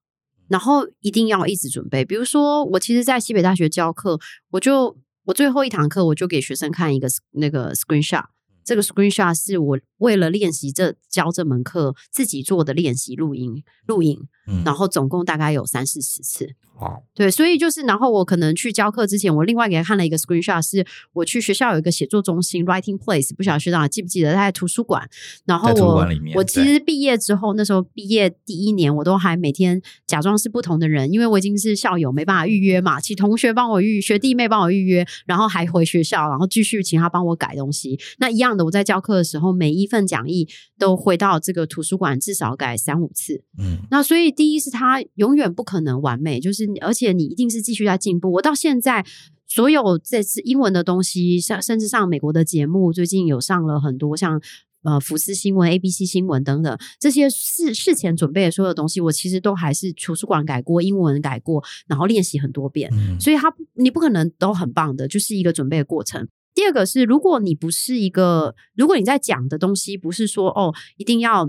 [SPEAKER 3] 然后一定要一直准备。比如说，我其实，在西北大学教课，我就我最后一堂课，我就给学生看一个那个 screenshot。这个 screenshot 是我为了练习这教这门课自己做的练习录音录影，嗯，然后总共大概有三四十次。
[SPEAKER 2] 哇，
[SPEAKER 3] 对，所以就是，然后我可能去教课之前，我另外给他看了一个 screenshot，是我去学校有一个写作中心 writing place，不晓得学长记不记得，他在图书馆。然后我我其实毕业之后，那时候毕业第一年，我都还每天假装是不同的人，因为我已经是校友，没办法预约嘛，请同学帮我预学弟妹帮我预约，然后还回学校，然后继续请他帮我改东西。那一样的，我在教课的时候，每一份讲义都回到这个图书馆，至少改三五次。嗯，那所以第一是它永远不可能完美，就是。而且你一定是继续在进步。我到现在所有这次英文的东西，像甚至上美国的节目，最近有上了很多像呃福斯新闻、ABC 新闻等等这些事事前准备的所有东西，我其实都还是图书馆改过，英文改过，然后练习很多遍。嗯。所以它你不可能都很棒的，就是一个准备的过程。第二个是，如果你不是一个，如果你在讲的东西不是说哦，一定要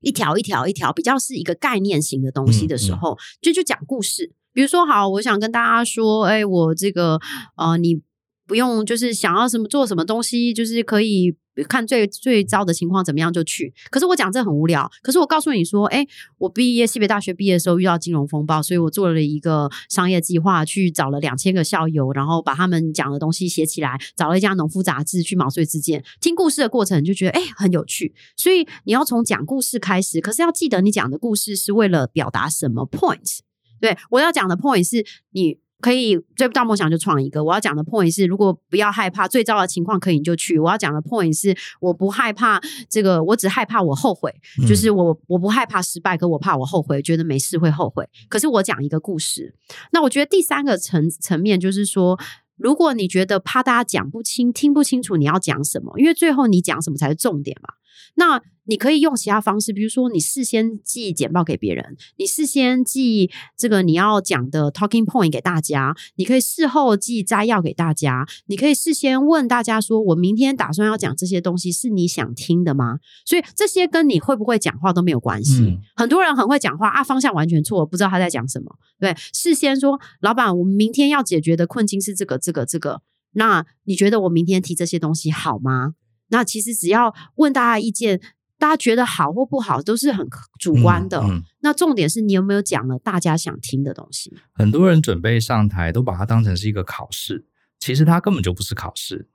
[SPEAKER 3] 一条一条一条，比较是一个概念型的东西的时候，嗯嗯、就就讲故事。比如说，好，我想跟大家说，哎，我这个，呃，你不用就是想要什么做什么东西，就是可以看最最糟的情况怎么样就去。可是我讲这很无聊。可是我告诉你说，哎，我毕业西北大学毕业的时候遇到金融风暴，所以我做了一个商业计划，去找了两千个校友，然后把他们讲的东西写起来，找了一家农夫杂志去毛遂自荐。听故事的过程就觉得哎很有趣，所以你要从讲故事开始，可是要记得你讲的故事是为了表达什么 point。对，我要讲的 point 是，你可以追不到梦想就创一个。我要讲的 point 是，如果不要害怕最糟的情况，可以你就去。我要讲的 point 是，我不害怕这个，我只害怕我后悔。就是我我不害怕失败，可我怕我后悔，觉得没事会后悔。可是我讲一个故事。那我觉得第三个层层面就是说，如果你觉得怕大家讲不清、听不清楚你要讲什么，因为最后你讲什么才是重点嘛。那你可以用其他方式，比如说你事先寄简报给别人，你事先寄这个你要讲的 talking point 给大家，你可以事后寄摘要给大家，你可以事先问大家说：“我明天打算要讲这些东西，是你想听的吗？”所以这些跟你会不会讲话都没有关系。嗯。很多人很会讲话啊，方向完全错，不知道他在讲什么。对，事先说：“老板，我们明天要解决的困境是这个、这个、这个。”那你觉得我明天提这些东西好吗？那其实只要问大家意见，大家觉得好或不好都是很主观的。嗯嗯、那重点是你有没有讲了大家想听的东西？
[SPEAKER 2] 很多人准备上台都把它当成是一个考试，其实它根本就不是考试。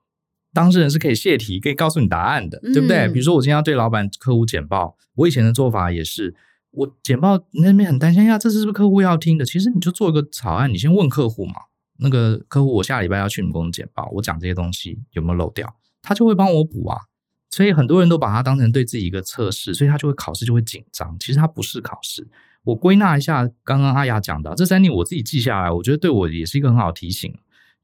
[SPEAKER 2] 当事人是可以泄题，可以告诉你答案的，对不对？嗯、比如说我今天要对老板、客户简报，我以前的做法也是，我简报那边很担心呀，这是不是客户要听的？其实你就做一个草案，你先问客户嘛。那个客户，我下礼拜要去你们公司简报，我讲这些东西有没有漏掉？他就会帮我补啊，所以很多人都把它当成对自己一个测试，所以他就会考试就会紧张。其实它不是考试。我归纳一下刚刚阿雅讲的这三点，我自己记下来，我觉得对我也是一个很好提醒。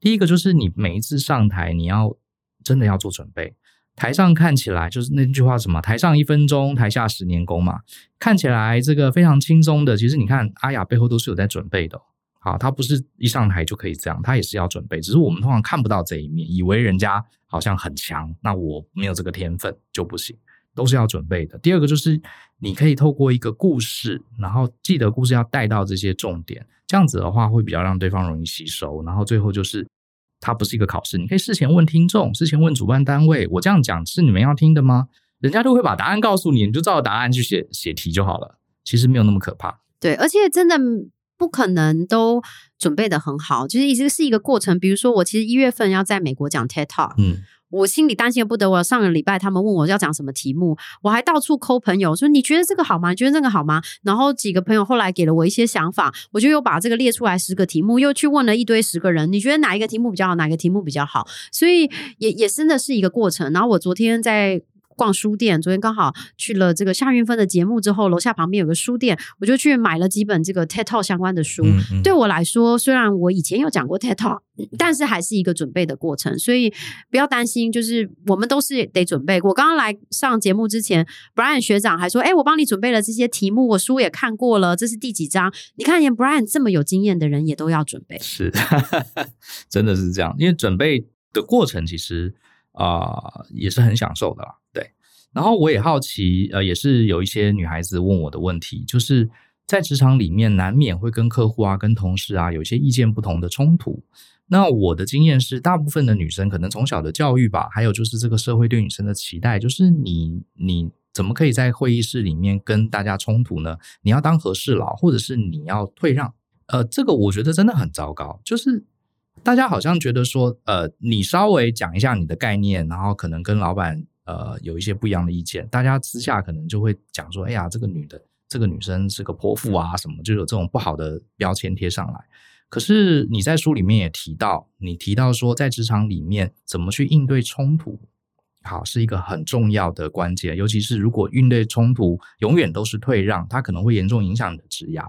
[SPEAKER 2] 第一个就是你每一次上台，你要真的要做准备。台上看起来就是那句话什么“台上一分钟，台下十年功”嘛，看起来这个非常轻松的，其实你看阿雅背后都是有在准备的。好，他不是一上台就可以这样，他也是要准备。只是我们通常看不到这一面，以为人家好像很强，那我没有这个天分就不行，都是要准备的。第二个就是你可以透过一个故事，然后记得故事要带到这些重点，这样子的话会比较让对方容易吸收。然后最后就是它不是一个考试，你可以事前问听众，事前问主办单位，我这样讲是你们要听的吗？人家都会把答案告诉你，你就照着答案去写写题就好了。其实没有那么可怕。
[SPEAKER 3] 对，而且真的。不可能都准备的很好，就是一直是一个过程。比如说，我其实一月份要在美国讲 TED Talk，嗯，我心里担心的不得。我上个礼拜他们问我要讲什么题目，我还到处抠朋友说，你觉得这个好吗？你觉得那个好吗？然后几个朋友后来给了我一些想法，我就又把这个列出来十个题目，又去问了一堆十个人，你觉得哪一个题目比较好？哪个题目比较好？所以也也真的是一个过程。然后我昨天在。逛书店，昨天刚好去了这个夏韵芬的节目之后，楼下旁边有个书店，我就去买了几本这个 TED Talk 相关的书。嗯嗯，对我来说，虽然我以前有讲过 TED Talk，但是还是一个准备的过程，所以不要担心，就是我们都是得准备。我刚刚来上节目之前，Brian 学长还说：“哎，我帮你准备了这些题目，我书也看过了，这是第几章？你看，连 Brian 这么有经验的人也都要准备。”
[SPEAKER 2] 是，[laughs] 真的是这样，因为准备的过程其实啊、呃、也是很享受的啦。对，然后我也好奇，呃，也是有一些女孩子问我的问题，就是在职场里面难免会跟客户啊、跟同事啊有一些意见不同的冲突。那我的经验是，大部分的女生可能从小的教育吧，还有就是这个社会对女生的期待，就是你你怎么可以在会议室里面跟大家冲突呢？你要当和事佬，或者是你要退让？呃，这个我觉得真的很糟糕，就是。大家好像觉得说，呃，你稍微讲一下你的概念，然后可能跟老板呃有一些不一样的意见，大家私下可能就会讲说，哎呀，这个女的，这个女生是个泼妇啊，什么就有这种不好的标签贴上来。可是你在书里面也提到，你提到说，在职场里面怎么去应对冲突，好，是一个很重要的关键，尤其是如果应对冲突永远都是退让，它可能会严重影响你的职涯。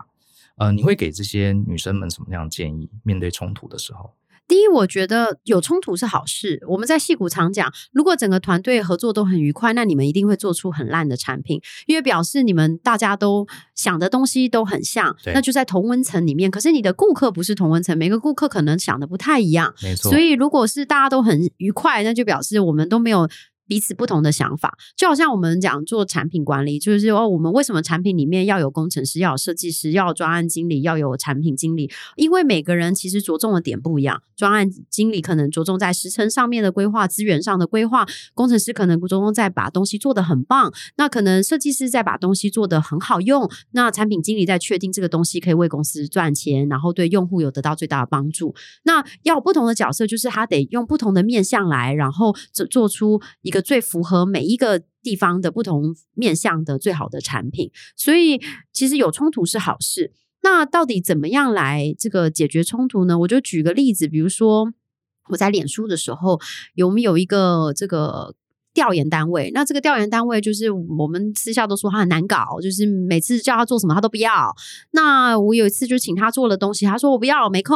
[SPEAKER 2] 呃，你会给这些女生们什么样的建议？面对冲突的时候？
[SPEAKER 3] 第一，我觉得有冲突是好事。我们在戏骨常讲，如果整个团队合作都很愉快，那你们一定会做出很烂的产品，因为表示你们大家都想的东西都很像，那就在同温层里面。可是你的顾客不是同温层，每个顾客可能想的不太一样，没错。所以如果是大家都很愉快，那就表示我们都没有。彼此不同的想法，就好像我们讲做产品管理，就是说我们为什么产品里面要有工程师，要有设计师，要有专案经理，要有产品经理？因为每个人其实着重的点不一样。专案经理可能着重在时程上面的规划，资源上的规划；工程师可能着重在把东西做得很棒。那可能设计师在把东西做得很好用。那产品经理在确定这个东西可以为公司赚钱，然后对用户有得到最大的帮助。那要不同的角色，就是他得用不同的面向来，然后做做出一个。最符合每一个地方的不同面向的最好的产品，所以其实有冲突是好事。那到底怎么样来这个解决冲突呢？我就举个例子，比如说我在脸书的时候，有没有一个这个。调研单位，那这个调研单位就是我们私下都说他很难搞，就是每次叫他做什么他都不要。那我有一次就请他做了东西，他说我不要，我没空。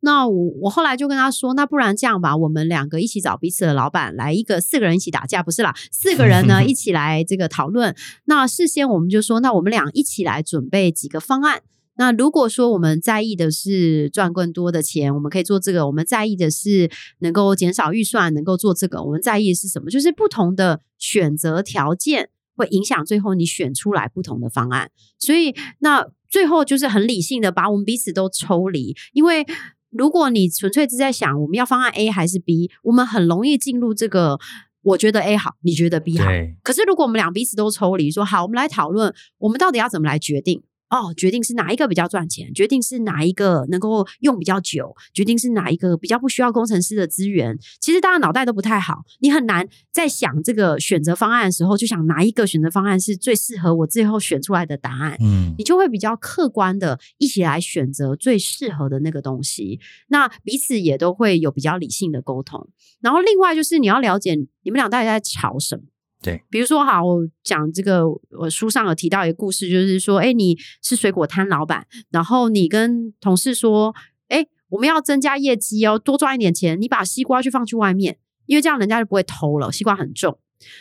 [SPEAKER 3] 那我我后来就跟他说，那不然这样吧，我们两个一起找彼此的老板来一个四个人一起打架，不是啦，四个人呢 [laughs] 一起来这个讨论。那事先我们就说，那我们俩一起来准备几个方案。那如果说我们在意的是赚更多的钱，我们可以做这个；我们在意的是能够减少预算，能够做这个。我们在意的是什么？就是不同的选择条件会影响最后你选出来不同的方案。所以，那最后就是很理性的把我们彼此都抽离。因为如果你纯粹是在想我们要方案 A 还是 B，我们很容易进入这个我觉得 A 好，你觉得 B 好。可是如果我们俩彼此都抽离，说好，我们来讨论，我们到底要怎么来决定？哦，决定是哪一个比较赚钱，决定是哪一个能够用比较久，决定是哪一个比较不需要工程师的资源。其实大家脑袋都不太好，你很难在想这个选择方案的时候，就想哪一个选择方案是最适合我最后选出来的答案。嗯，你就会比较客观的一起来选择最适合的那个东西。那彼此也都会有比较理性的沟通。然后另外就是你要了解你们俩到底在吵什么。
[SPEAKER 2] 对，
[SPEAKER 3] 比如说哈，我讲这个，我书上有提到一个故事，就是说，哎，你是水果摊老板，然后你跟同事说，哎，我们要增加业绩哦，多赚一点钱，你把西瓜去放去外面，因为这样人家就不会偷了，西瓜很重。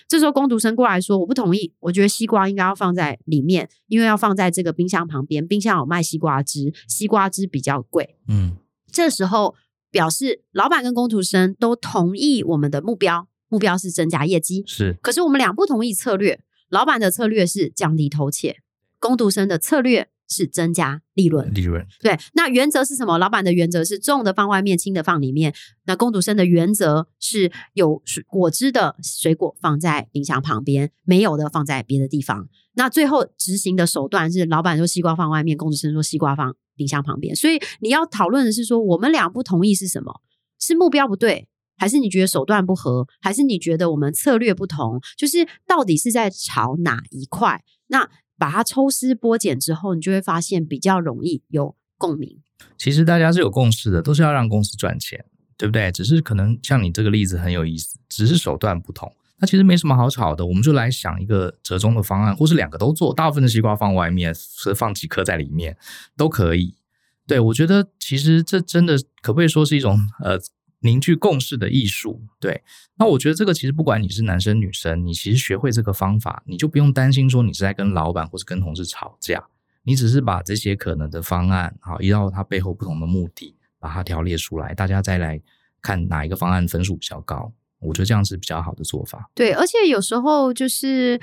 [SPEAKER 3] 这时候工读生过来说，我不同意，我觉得西瓜应该要放在里面，因为要放在这个冰箱旁边，冰箱有卖西瓜汁，西瓜汁比较贵。嗯，这时候表示老板跟工读生都同意我们的目标。目标是增加业绩，
[SPEAKER 2] 是。
[SPEAKER 3] 可是我们俩不同意策略，老板的策略是降低偷窃，工读生的策略是增加利润。
[SPEAKER 2] 利润。
[SPEAKER 3] 对，那原则是什么？老板的原则是重的放外面，轻的放里面。那工读生的原则是有水果汁的水果放在冰箱旁边，没有的放在别的地方。那最后执行的手段是，老板说西瓜放外面，工读生说西瓜放冰箱旁边。所以你要讨论的是说，我们俩不同意是什么？是目标不对。还是你觉得手段不合，还是你觉得我们策略不同？就是到底是在炒哪一块？那把它抽丝剥茧之后，你就会发现比较容易有共鸣。
[SPEAKER 2] 其实大家是有共识的，都是要让公司赚钱，对不对？只是可能像你这个例子很有意思，只是手段不同。那其实没什么好吵的，我们就来想一个折中的方案，或是两个都做，大部分的西瓜放外面，是放几颗在里面都可以。对，我觉得其实这真的可不可以说是一种呃凝聚共识的艺术？对，那我觉得这个其实不管你是男生女生，你其实学会这个方法，你就不用担心说你是在跟老板或是跟同事吵架，你只是把这些可能的方案，好，依照它背后不同的目的，把它条列出来，大家再来看哪一个方案分数比较高。我觉得这样是比较好的做法。
[SPEAKER 3] 对，而且有时候就是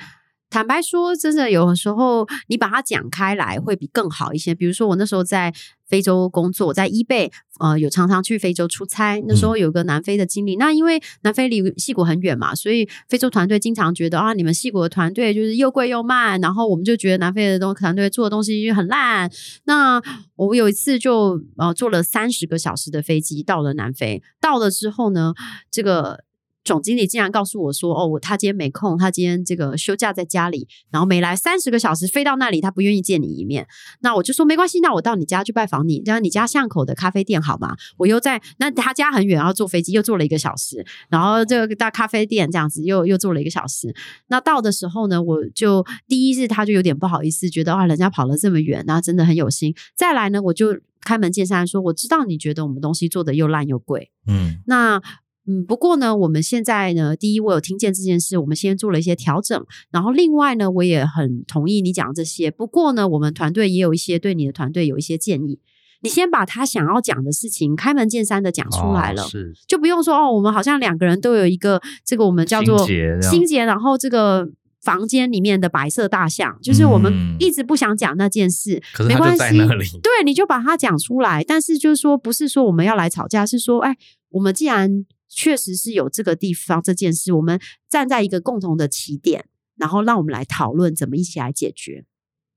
[SPEAKER 3] 坦白说，真的有的时候你把它讲开来会比更好一些。比如说我那时候在非洲工作，在 eBay 呃，有常常去非洲出差。那时候有个南非的经理，嗯、那因为南非离矽谷很远嘛，所以非洲团队经常觉得啊，你们矽谷的团队就是又贵又慢，然后我们就觉得南非的东团队做的东西很烂。那我有一次就呃坐了三十个小时的飞机到了南非，到了之后呢，这个。总经理竟然告诉我说：“哦，他今天没空，他今天这个休假在家里，然后没来三十个小时飞到那里，他不愿意见你一面。那我就说没关系，那我到你家去拜访你，这样你家巷口的咖啡店好吗？我又在那他家很远，然后坐飞机又坐了一个小时，然后这个大咖啡店这样子又又坐了一个小时。那到的时候呢，我就第一是他就有点不好意思，觉得啊人家跑了这么远，那真的很有心。再来呢，我就开门见山说，我知道你觉得我们东西做的又烂又贵，嗯，那。”嗯，不过呢，我们现在呢，第一，我有听见这件事，我们先做了一些调整。然后另外呢，我也很同意你讲这些。不过呢，我们团队也有一些对你的团队有一些建议。你先把他想要讲的事情开门见山的讲出来了，哦、是就不用说哦，我们好像两个人都有一个这个我们叫做心结，然后这个房间里面的白色大象，就是我们一直不想讲那件事，
[SPEAKER 2] 嗯、
[SPEAKER 3] 没关系，
[SPEAKER 2] 对，
[SPEAKER 3] 你就把它讲出来。但是就是说，不是说我们要来吵架，是说，哎，我们既然。确实是有这个地方这件事，我们站在一个共同的起点，然后让我们来讨论怎么一起来解决。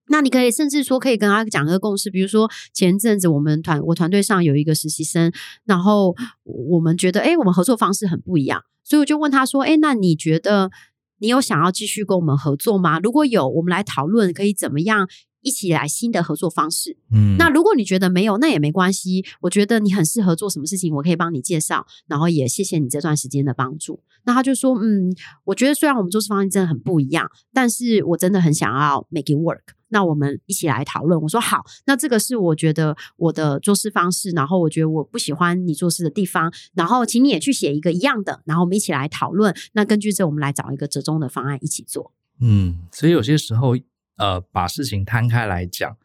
[SPEAKER 3] 那你可以甚至说可以跟他讲一个共识，比如说前阵子我们团我团队上有一个实习生，然后我们觉得诶，我们合作方式很不一样，所以我就问他说，诶，那你觉得你有想要继续跟我们合作吗？如果有，我们来讨论可以怎么样。一起来新的合作方式。嗯，那如果你觉得没有，那也没关系。我觉得你很适合做什么事情，我可以帮你介绍。然后也谢谢你这段时间的帮助。那他就说，嗯，我觉得虽然我们做事方式真的很不一样，但是我真的很想要 make it work。那我们一起来讨论。我说好，那这个是我觉得我的做事方式。然后我觉得我不喜欢你做事的地方。然后请你也去写一个一样的。然后我们一起来讨论。那根据这，我们来找一个折中的方案一起做。
[SPEAKER 2] 嗯，所以有些时候。呃，把事情摊开来讲，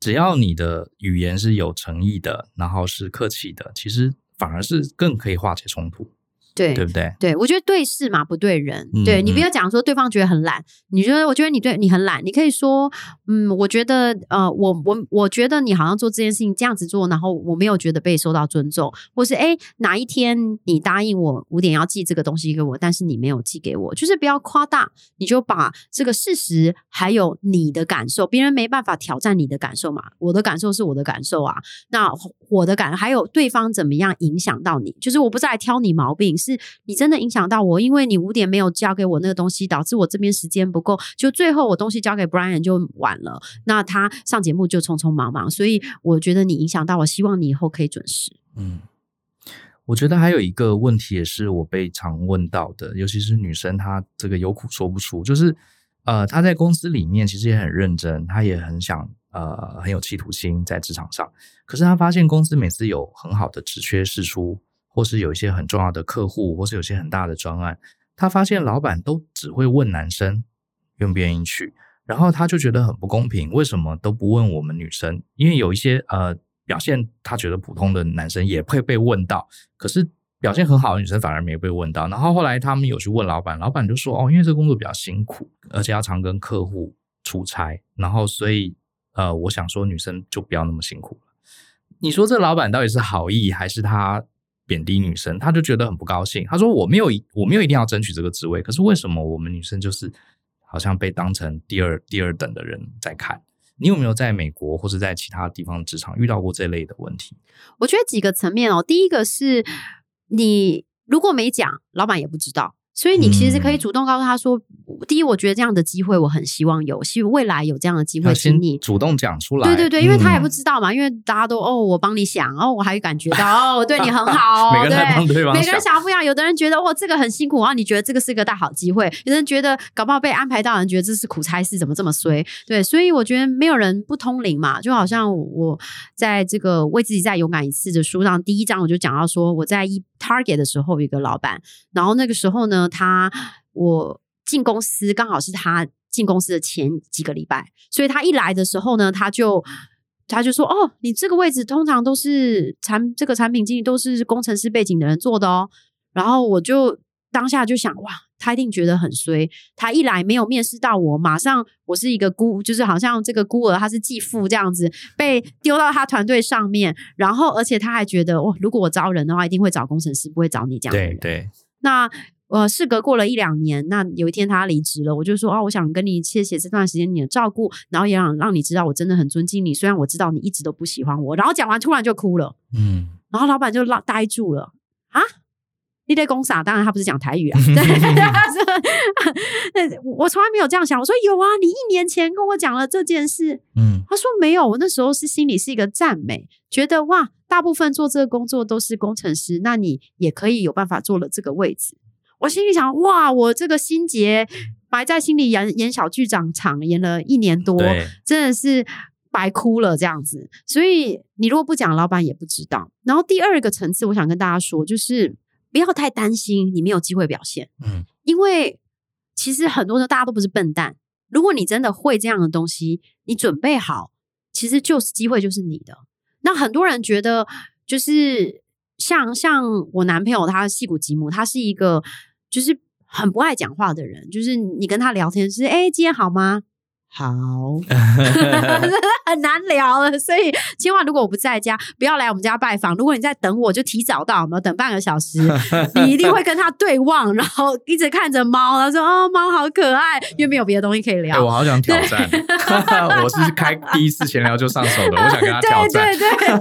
[SPEAKER 2] 只要你的语言是有诚意的，然后是客气的，其实反而是更可以化解冲突。
[SPEAKER 3] 对，
[SPEAKER 2] 对不对？
[SPEAKER 3] 对，我觉得对事嘛，不对人。嗯、对，你不要讲说对方觉得很懒，你觉得我觉得你对你很懒，你可以说，嗯，我觉得呃，我我我觉得你好像做这件事情这样子做，然后我没有觉得被受到尊重，或是诶哪一天你答应我五点要寄这个东西给我，但是你没有寄给我，就是不要夸大，你就把这个事实还有你的感受，别人没办法挑战你的感受嘛，我的感受是我的感受啊，那我的感还有对方怎么样影响到你，就是我不再挑你毛病。是你真的影响到我，因为你五点没有交给我那个东西，导致我这边时间不够，就最后我东西交给 Brian 就晚了，那他上节目就匆匆忙忙，所以我觉得你影响到我，希望你以后可以准时。
[SPEAKER 2] 嗯，我觉得还有一个问题也是我被常问到的，尤其是女生，她这个有苦说不出，就是呃，她在公司里面其实也很认真，她也很想呃很有企图心在职场上，可是她发现公司每次有很好的职缺释出。或是有一些很重要的客户，或是有些很大的专案，他发现老板都只会问男生愿不愿意去，然后他就觉得很不公平，为什么都不问我们女生？因为有一些呃表现他觉得普通的男生也会被问到，可是表现很好的女生反而没被问到。然后后来他们有去问老板，老板就说：“哦，因为这个工作比较辛苦，而且要常跟客户出差，然后所以呃，我想说女生就不要那么辛苦了。”你说这老板到底是好意还是他？贬低女生，他就觉得很不高兴。他说：“我没有，我没有一定要争取这个职位，可是为什么我们女生就是好像被当成第二第二等的人在看？你有没有在美国或者在其他地方职场遇到过这类的问题？”
[SPEAKER 3] 我觉得几个层面哦。第一个是你如果没讲，老板也不知道。所以你其实可以主动告诉他说：“嗯、第一，我觉得这样的机会我很希望有，希望未来有这样的机会，请你
[SPEAKER 2] 主动讲出来。”
[SPEAKER 3] 对对对，因为他也不知道嘛，嗯、因为大家都哦，我帮你想，哦，我还感觉到哦，我对你很 [laughs] 好哦，
[SPEAKER 2] 每个人帮对方，
[SPEAKER 3] 每个人想法不一样，有的人觉得哦，这个很辛苦，然后你觉得这个是个大好机会，有的人觉得搞不好被安排到，人觉得这是苦差事，怎么这么衰？对，所以我觉得没有人不通灵嘛，就好像我在这个为自己再勇敢一次的书上，第一章我就讲到说，我在一 Target 的时候有一个老板，然后那个时候呢，他。我进公司刚好是他进公司的前几个礼拜，所以他一来的时候呢，他就他就说：“哦，你这个位置通常都是产这个产品经理都是工程师背景的人做的哦。”然后我就当下就想：“哇，他一定觉得很衰。他一来没有面试到我，马上我是一个孤，就是好像这个孤儿，他是继父这样子被丢到他团队上面。然后而且他还觉得：哦，如果我招人的话，一定会找工程师，不会找你这样。对
[SPEAKER 2] 对，
[SPEAKER 3] 那。”呃，事隔过了一两年，那有一天他离职了，我就说啊，我想跟你谢谢这段时间你的照顾，然后也想让你知道我真的很尊敬你，虽然我知道你一直都不喜欢我。然后讲完突然就哭了，嗯，然后老板就愣呆住了啊，你在公傻？当然他不是讲台语啊，[laughs] 对，我从来没有这样想，我说有啊，你一年前跟我讲了这件事，嗯，他说没有，我那时候是心里是一个赞美，觉得哇，大部分做这个工作都是工程师，那你也可以有办法做了这个位置。我心里想，哇，我这个心结埋在心里演演小剧场场演了一年多，真的是白哭了这样子。所以你如果不讲，老板也不知道。然后第二个层次，我想跟大家说，就是不要太担心你没有机会表现，嗯，因为其实很多的大家都不是笨蛋。如果你真的会这样的东西，你准备好，其实就是机会就是你的。那很多人觉得，就是像像我男朋友，他戏骨吉姆，他是一个。就是很不爱讲话的人，就是你跟他聊天是，哎、今天好吗？好，[laughs] [laughs] 很难聊了，所以千万如果我不在家，不要来我们家拜访。如果你在等我，就提早到，我们等半个小时，[laughs] 你一定会跟他对望，然后一直看着猫，然后说：“哦，猫好可爱。”因为没有别的东西可以聊。
[SPEAKER 2] 欸、我好想挑战，我是开第一次闲聊就上手的，我想跟他挑战。对对对，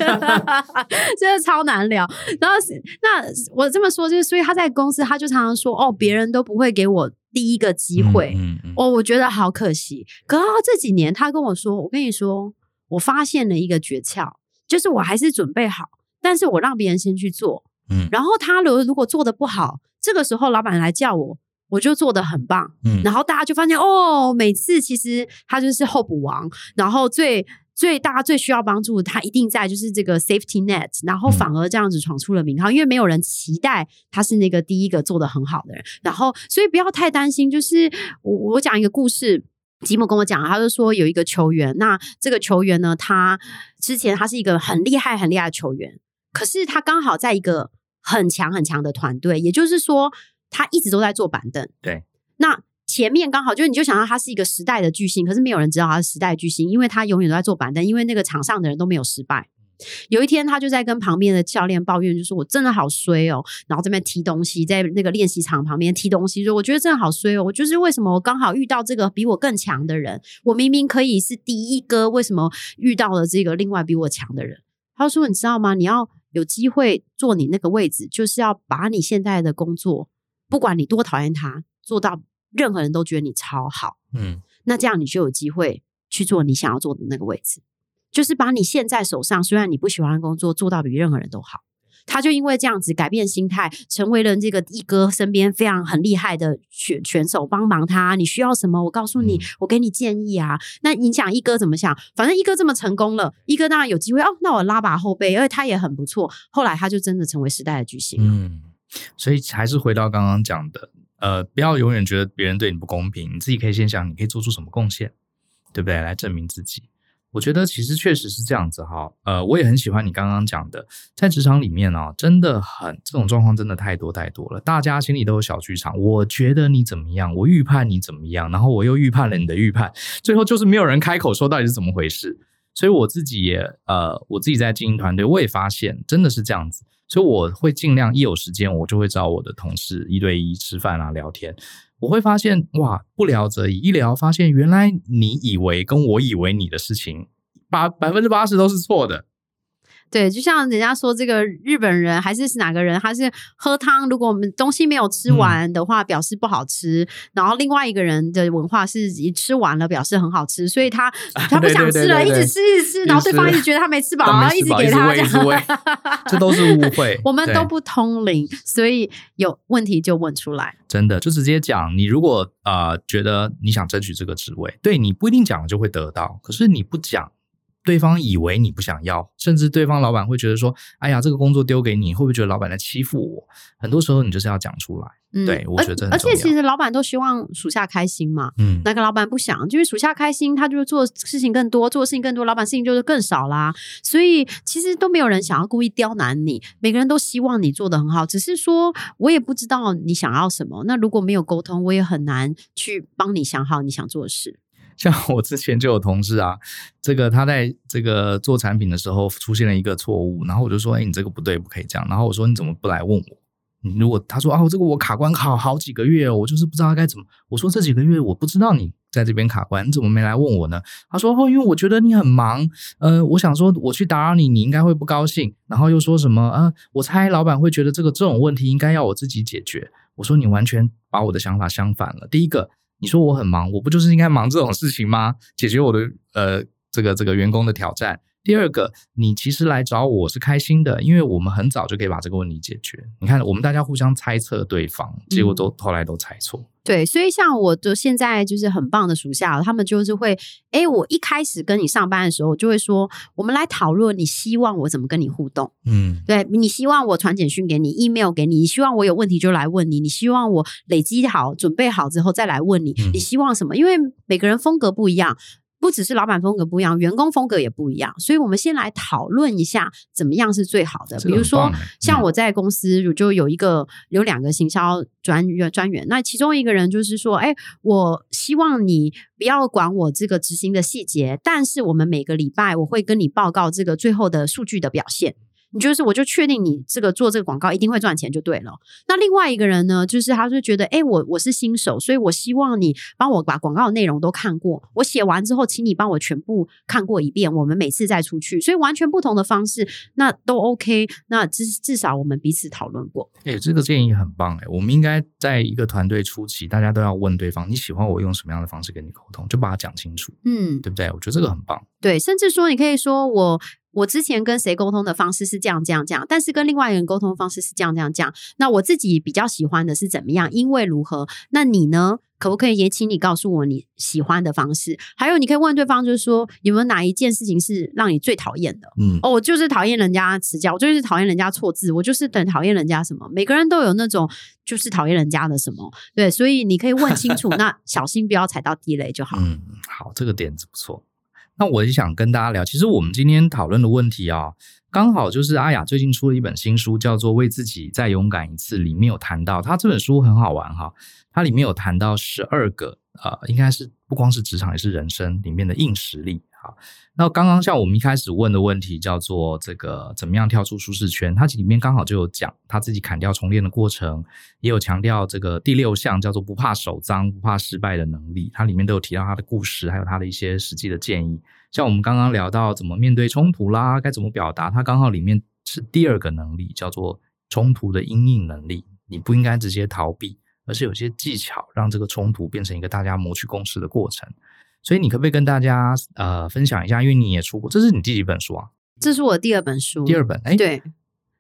[SPEAKER 2] 真的超难聊。然后那我这么说，就是所以他在公司，他就常常说：“哦，别人都不会给我。”第一个机会，我、嗯嗯哦、我觉得好可惜。可是这几年，他跟我说：“我跟你说，我发现了一个诀窍，就是我还是准备好，但是我让别人先去做。嗯，然后他如如果做的不好，这个时候老板来叫我，我就做的很棒。嗯，然后大家就发现哦，每次其实他就是候补王，然后最。”所以大家最需要帮助，他一定在就是这个 safety net，然后反而这样子闯出了名号，因为没有人期待他是那个第一个做的很好的人。然后，所以不要太担心。就是我我讲一个故事，吉姆跟我讲，他就说有一个球员，那这个球员呢，他之前他是一个很厉害很厉害的球员，可是他刚好在一个很强很强的团队，也就是说他一直都在坐板凳。对，
[SPEAKER 3] 那。前面刚好就是，你就想到他是一个时代的巨星，可是没有人知道他是时代巨星，因为他永远都在做板凳，因为那个场上的人都没有失败。有一天，他就在跟旁边的教练抱怨，就说：“我真的好衰哦。”然后这边踢东西，在那个练习场旁边踢东西，说：“我觉得真的好衰哦，我就是为什么我刚好遇到这个比我更强的人？我明明可以是第一个，为什么遇到了这个另外比我强的人？”他说：“你知道吗？你要有机会坐你那个位置，就是要把你现在的工作，不管你多讨厌他，做到。”任何人都觉得你超好，嗯，那这样你就有机会去做你想要做的那个位置，就是把你现在手上虽然你不喜欢的工作做到比任何人都好。他就因为这样子改变心态，成为了这个一哥身边非常很厉害的选选手，帮忙他。你需要什么？我告诉你，嗯、我给你建议啊。那你想一哥怎么想？反正一哥这么成功了，一哥当然有机会哦。那我拉把后背，因为他也很不错。后来他就真的成为时代的巨星。
[SPEAKER 2] 嗯，所以还是回到刚刚讲的。呃，不要永远觉得别人对你不公平，你自己可以先想，你可以做出什么贡献，对不对？来证明自己。我觉得其实确实是这样子哈。呃，我也很喜欢你刚刚讲的，在职场里面啊，真的很这种状况真的太多太多了。大家心里都有小剧场，我觉得你怎么样，我预判你怎么样，然后我又预判了你的预判，最后就是没有人开口说到底是怎么回事。所以我自己也呃，我自己在经营团队，我也发现真的是这样子。所以我会尽量一有时间，我就会找我的同事一对一吃饭啊，聊天。我会发现哇，不聊则已，一聊发现原来你以为跟我以为你的事情，八百分之八十都是错的。
[SPEAKER 3] 对，就像人家说，这个日本人还是是哪个人，他是喝汤，如果我们东西没有吃完的话，表示不好吃。嗯、然后另外一个人的文化是一吃完了表示很好吃，所以他 [laughs] 他不想吃了，一直吃一直吃，然后对方一直觉得他没吃饱，[laughs] 然后一直给他这样，[laughs]
[SPEAKER 2] 这都是误会。
[SPEAKER 3] 我们都不通灵，所以有问题就问出来。
[SPEAKER 2] 真的，就直接讲。你如果啊、呃、觉得你想争取这个职位，对你不一定讲了就会得到，可是你不讲。对方以为你不想要，甚至对方老板会觉得说：“哎呀，这个工作丢给你，会不会觉得老板在欺负我？”很多时候你就是要讲出来。嗯，对，我觉得。
[SPEAKER 3] 而且其实老板都希望属下开心嘛。嗯，哪个老板不想，就是属下开心，他就做事情更多，做事情更多，老板事情就是更少啦。所以其实都没有人想要故意刁难你，每个人都希望你做得很好。只是说我也不知道你想要什么，那如果没有沟通，我也很难去帮你想好你想做的事。
[SPEAKER 2] 像我之前就有同事啊，这个他在这个做产品的时候出现了一个错误，然后我就说：“哎，你这个不对，不可以这样。”然后我说：“你怎么不来问我？”如果他说：“哦，这个我卡关卡好几个月，我就是不知道该怎么。”我说：“这几个月我不知道你在这边卡关，你怎么没来问我呢？”他说：“哦，因为我觉得你很忙，呃，我想说我去打扰你，你应该会不高兴。”然后又说什么：“啊，我猜老板会觉得这个这种问题应该要我自己解决。”我说：“你完全把我的想法相反了。第一个。”你说我很忙，我不就是应该忙这种事情吗？解决我的呃这个这个员工的挑战。第二个，你其实来找我是开心的，因为我们很早就可以把这个问题解决。你看，我们大家互相猜测对方，结果都、嗯、后来都猜错。
[SPEAKER 3] 对，所以像我的现在就是很棒的属下，他们就是会，哎，我一开始跟你上班的时候，我就会说，我们来讨论，你希望我怎么跟你互动？嗯，对，你希望我传简讯给你，email 给你，你希望我有问题就来问你，你希望我累积好、准备好之后再来问你，嗯、你希望什么？因为每个人风格不一样。不只是老板风格不一样，员工风格也不一样，所以我们先来讨论一下怎么样是最好的。比如说，像我在公司就有一个有两个行销专员专员，那其中一个人就是说，哎，我希望你不要管我这个执行的细节，但是我们每个礼拜我会跟你报告这个最后的数据的表现。你就是，我就确定你这个做这个广告一定会赚钱就对了。那另外一个人呢，就是他就觉得，哎，我我是新手，所以我希望你帮我把广告的内容都看过。我写完之后，请你帮我全部看过一遍。我们每次再出去，所以完全不同的方式，那都 OK。那至至少我们彼此讨论过。
[SPEAKER 2] 哎，这个建议很棒哎，我们应该在一个团队初期，大家都要问对方，你喜欢我用什么样的方式跟你沟通，就把它讲清楚，嗯，对不对？我觉得这个很棒。
[SPEAKER 3] 对，甚至说你可以说我。我之前跟谁沟通的方式是这样这样这样，但是跟另外一个人沟通的方式是这样这样这样。那我自己比较喜欢的是怎么样？因为如何？那你呢？可不可以也请你告诉我你喜欢的方式？还有，你可以问对方，就是说有没有哪一件事情是让你最讨厌的？嗯，哦，我就是讨厌人家迟交，我就是讨厌人家错字，我就是等讨厌人家什么。每个人都有那种就是讨厌人家的什么，对，所以你可以问清楚，[laughs] 那小心不要踩到地雷就好。
[SPEAKER 2] 嗯，好，这个点子不错。那我也想跟大家聊，其实我们今天讨论的问题啊，刚好就是阿雅最近出了一本新书，叫做《为自己再勇敢一次》，里面有谈到，他这本书很好玩哈，它里面有谈到十二个，呃，应该是不光是职场，也是人生里面的硬实力。好，那刚刚像我们一开始问的问题，叫做这个怎么样跳出舒适圈？它里面刚好就有讲他自己砍掉重练的过程，也有强调这个第六项叫做不怕手脏、不怕失败的能力。它里面都有提到他的故事，还有他的一些实际的建议。像我们刚刚聊到怎么面对冲突啦，该怎么表达，它刚好里面是第二个能力，叫做冲突的因应能力。你不应该直接逃避，而是有些技巧让这个冲突变成一个大家谋取共识的过程。所以你可不可以跟大家呃分享一下？因为你也出过，这是你第几本书啊？
[SPEAKER 3] 这是我第二本书。
[SPEAKER 2] 第二本，哎，
[SPEAKER 3] 对，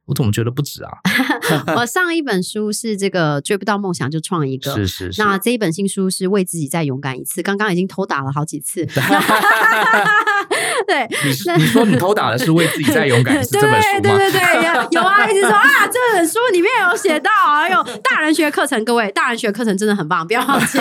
[SPEAKER 2] 我怎么觉得不止啊？[laughs] [laughs]
[SPEAKER 3] 我上一本书是这个追不到梦想就创一个，
[SPEAKER 2] 是是是。
[SPEAKER 3] 那这一本新书是为自己再勇敢一次。刚刚已经偷打了好几次。[laughs] 对，
[SPEAKER 2] 你是你说你偷打的是为自己再勇敢一次这本书吗？
[SPEAKER 3] 对对对对，有有啊，[laughs] 一直说啊，这本书里面有写到，哎呦大人学课程，各位大人学课程真的很棒，不要忘记。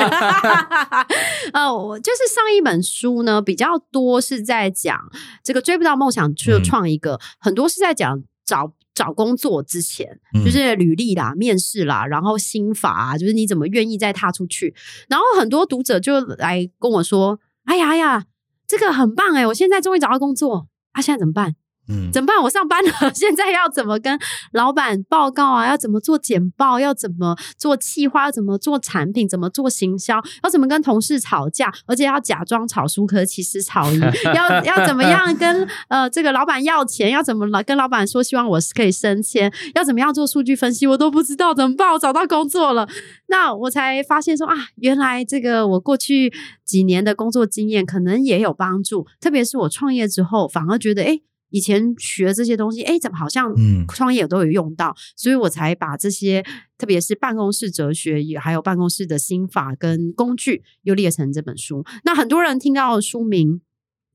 [SPEAKER 3] [laughs] 呃，我就是上一本书呢，比较多是在讲这个追不到梦想就创一个，嗯、很多是在讲找找工作之前，就是履历啦、面试啦，然后心法啊，就是你怎么愿意再踏出去。然后很多读者就来跟我说：“哎呀哎呀。”这个很棒哎！我现在终于找到工作，啊，现在怎么办？嗯，怎么办？我上班了，现在要怎么跟老板报告啊？要怎么做简报？要怎么做企划？要怎么做产品？怎么做行销？要怎么跟同事吵架？而且要假装吵输，可是其实吵赢。要 [laughs] 要怎么样跟呃这个老板要钱？要怎么来跟老板说希望我是可以升迁？要怎么样做数据分析？我都不知道怎么办？我找到工作了，那我才发现说啊，原来这个我过去几年的工作经验可能也有帮助。特别是我创业之后，反而觉得哎。以前学这些东西，哎，怎么好像创业都有用到？嗯，所以我才把这些，特别是办公室哲学，也还有办公室的心法跟工具，又列成这本书。那很多人听到书名。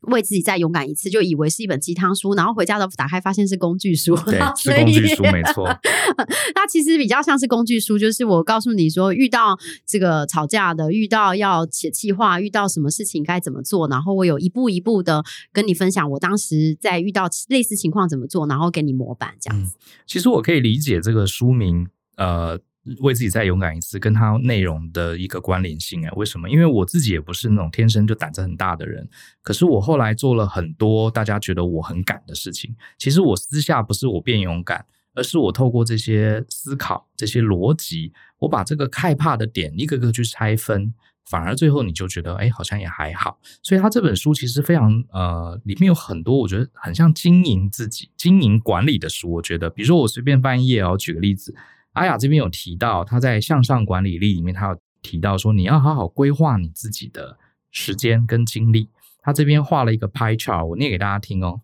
[SPEAKER 3] 为自己再勇敢一次，就以为是一本鸡汤书，然后回家都打开发现是工具书。[laughs]
[SPEAKER 2] 对，[laughs] 是工具书，没错。[laughs]
[SPEAKER 3] 那其实比较像是工具书，就是我告诉你说，遇到这个吵架的，遇到要写计划，遇到什么事情该怎么做，然后我有一步一步的跟你分享，我当时在遇到类似情况怎么做，然后给你模板这样子。
[SPEAKER 2] 嗯，其实我可以理解这个书名，呃。为自己再勇敢一次，跟它内容的一个关联性哎？为什么？因为我自己也不是那种天生就胆子很大的人，可是我后来做了很多大家觉得我很敢的事情。其实我私下不是我变勇敢，而是我透过这些思考、这些逻辑，我把这个害怕的点一个个去拆分，反而最后你就觉得，哎，好像也还好。所以他这本书其实非常呃，里面有很多我觉得很像经营自己、经营管理的书。我觉得，比如说我随便翻一页哦，举个例子。阿雅这边有提到，他在向上管理力里面，他有提到说，你要好好规划你自己的时间跟精力。他这边画了一个 pie chart，我念给大家听哦。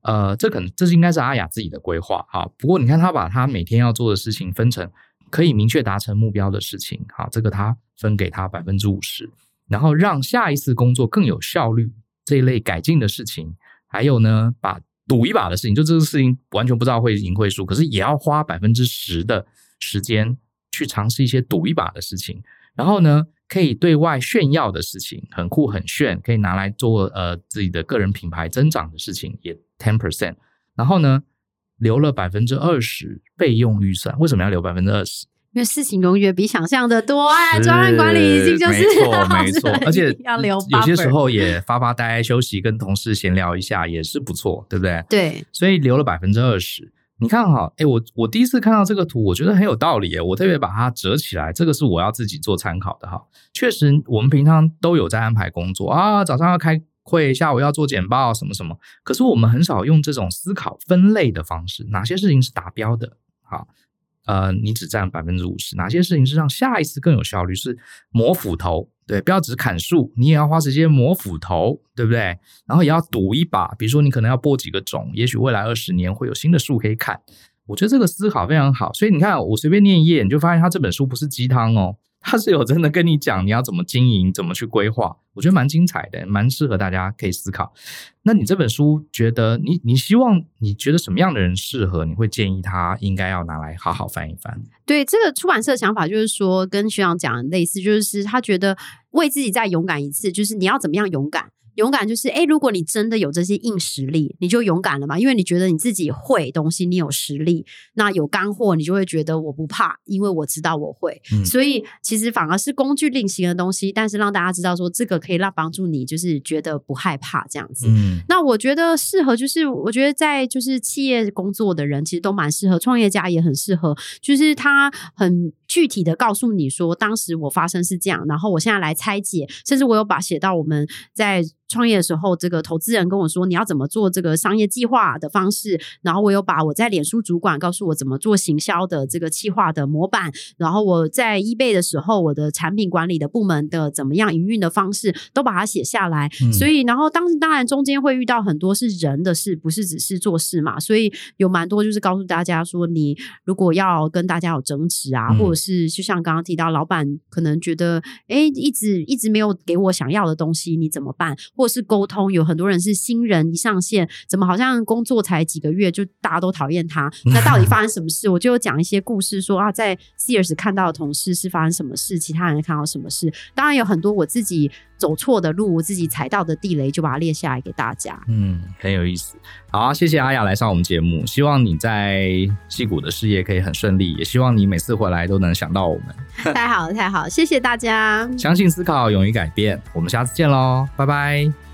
[SPEAKER 2] 呃，这可能这是应该是阿雅自己的规划哈。不过你看，他把他每天要做的事情分成可以明确达成目标的事情，好，这个他分给他百分之五十，然后让下一次工作更有效率这一类改进的事情，还有呢，把赌一把的事情，就这个事情完全不知道会赢会输，可是也要花百分之十的。时间去尝试一些赌一把的事情，然后呢，可以对外炫耀的事情，很酷很炫，可以拿来做呃自己的个人品牌增长的事情，也 ten percent。然后呢，留了百分之二十备用预算。为什么要留百分之二十？
[SPEAKER 3] 因为事情永远比想象的多啊！专案管理已经就是
[SPEAKER 2] 没错 [laughs] 没错，而且 [laughs] 要留。有些时候也发发呆、休息，跟同事闲聊一下也是不错，对不对？
[SPEAKER 3] 对，
[SPEAKER 2] 所以留了百分之二十。你看哈，哎，我我第一次看到这个图，我觉得很有道理诶，我特别把它折起来，这个是我要自己做参考的哈。确实，我们平常都有在安排工作啊，早上要开会，下午要做简报，什么什么。可是我们很少用这种思考分类的方式，哪些事情是达标的？好，呃，你只占百分之五十，哪些事情是让下一次更有效率？是磨斧头。对，不要只砍树，你也要花时间磨斧头，对不对？然后也要赌一把，比如说你可能要播几个种，也许未来二十年会有新的树可以砍。我觉得这个思考非常好，所以你看，我随便念一页，你就发现他这本书不是鸡汤哦。他是有真的跟你讲你要怎么经营，怎么去规划，我觉得蛮精彩的，蛮适合大家可以思考。那你这本书觉得你你希望你觉得什么样的人适合？你会建议他应该要拿来好好翻一翻？
[SPEAKER 3] 对，这个出版社的想法就是说，跟学长讲的类似，就是他觉得为自己再勇敢一次，就是你要怎么样勇敢。勇敢就是，诶，如果你真的有这些硬实力，你就勇敢了嘛。因为你觉得你自己会东西，你有实力，那有干货，你就会觉得我不怕，因为我知道我会。嗯。所以其实反而是工具类型的东西，但是让大家知道说这个可以让帮助你，就是觉得不害怕这样子。嗯。那我觉得适合，就是我觉得在就是企业工作的人，其实都蛮适合，创业家也很适合，就是他很具体的告诉你说，当时我发生是这样，然后我现在来拆解，甚至我有把写到我们在。创业的时候，这个投资人跟我说，你要怎么做这个商业计划的方式，然后我有把我在脸书主管告诉我怎么做行销的这个计划的模板，然后我在 eBay 的时候，我的产品管理的部门的怎么样营运的方式都把它写下来。嗯、所以，然后当当然中间会遇到很多是人的事，不是只是做事嘛，所以有蛮多就是告诉大家说，你如果要跟大家有争执啊，嗯、或者是就像刚刚提到，老板可能觉得哎，一直一直没有给我想要的东西，你怎么办？或者是沟通，有很多人是新人一上线，怎么好像工作才几个月就大家都讨厌他？[laughs] 那到底发生什么事？我就讲一些故事说，说啊，在 Sears 看到的同事是发生什么事，其他人看到什么事。当然有很多我自己走错的路，我自己踩到的地雷，就把它列下来给大家。
[SPEAKER 2] 嗯，很有意思。好啊，谢谢阿雅来上我们节目，希望你在戏谷的事业可以很顺利，也希望你每次回来都能想到我们。
[SPEAKER 3] 太好了，太好了，谢谢大家。
[SPEAKER 2] 相信思考，勇于改变，我们下次见喽，拜拜。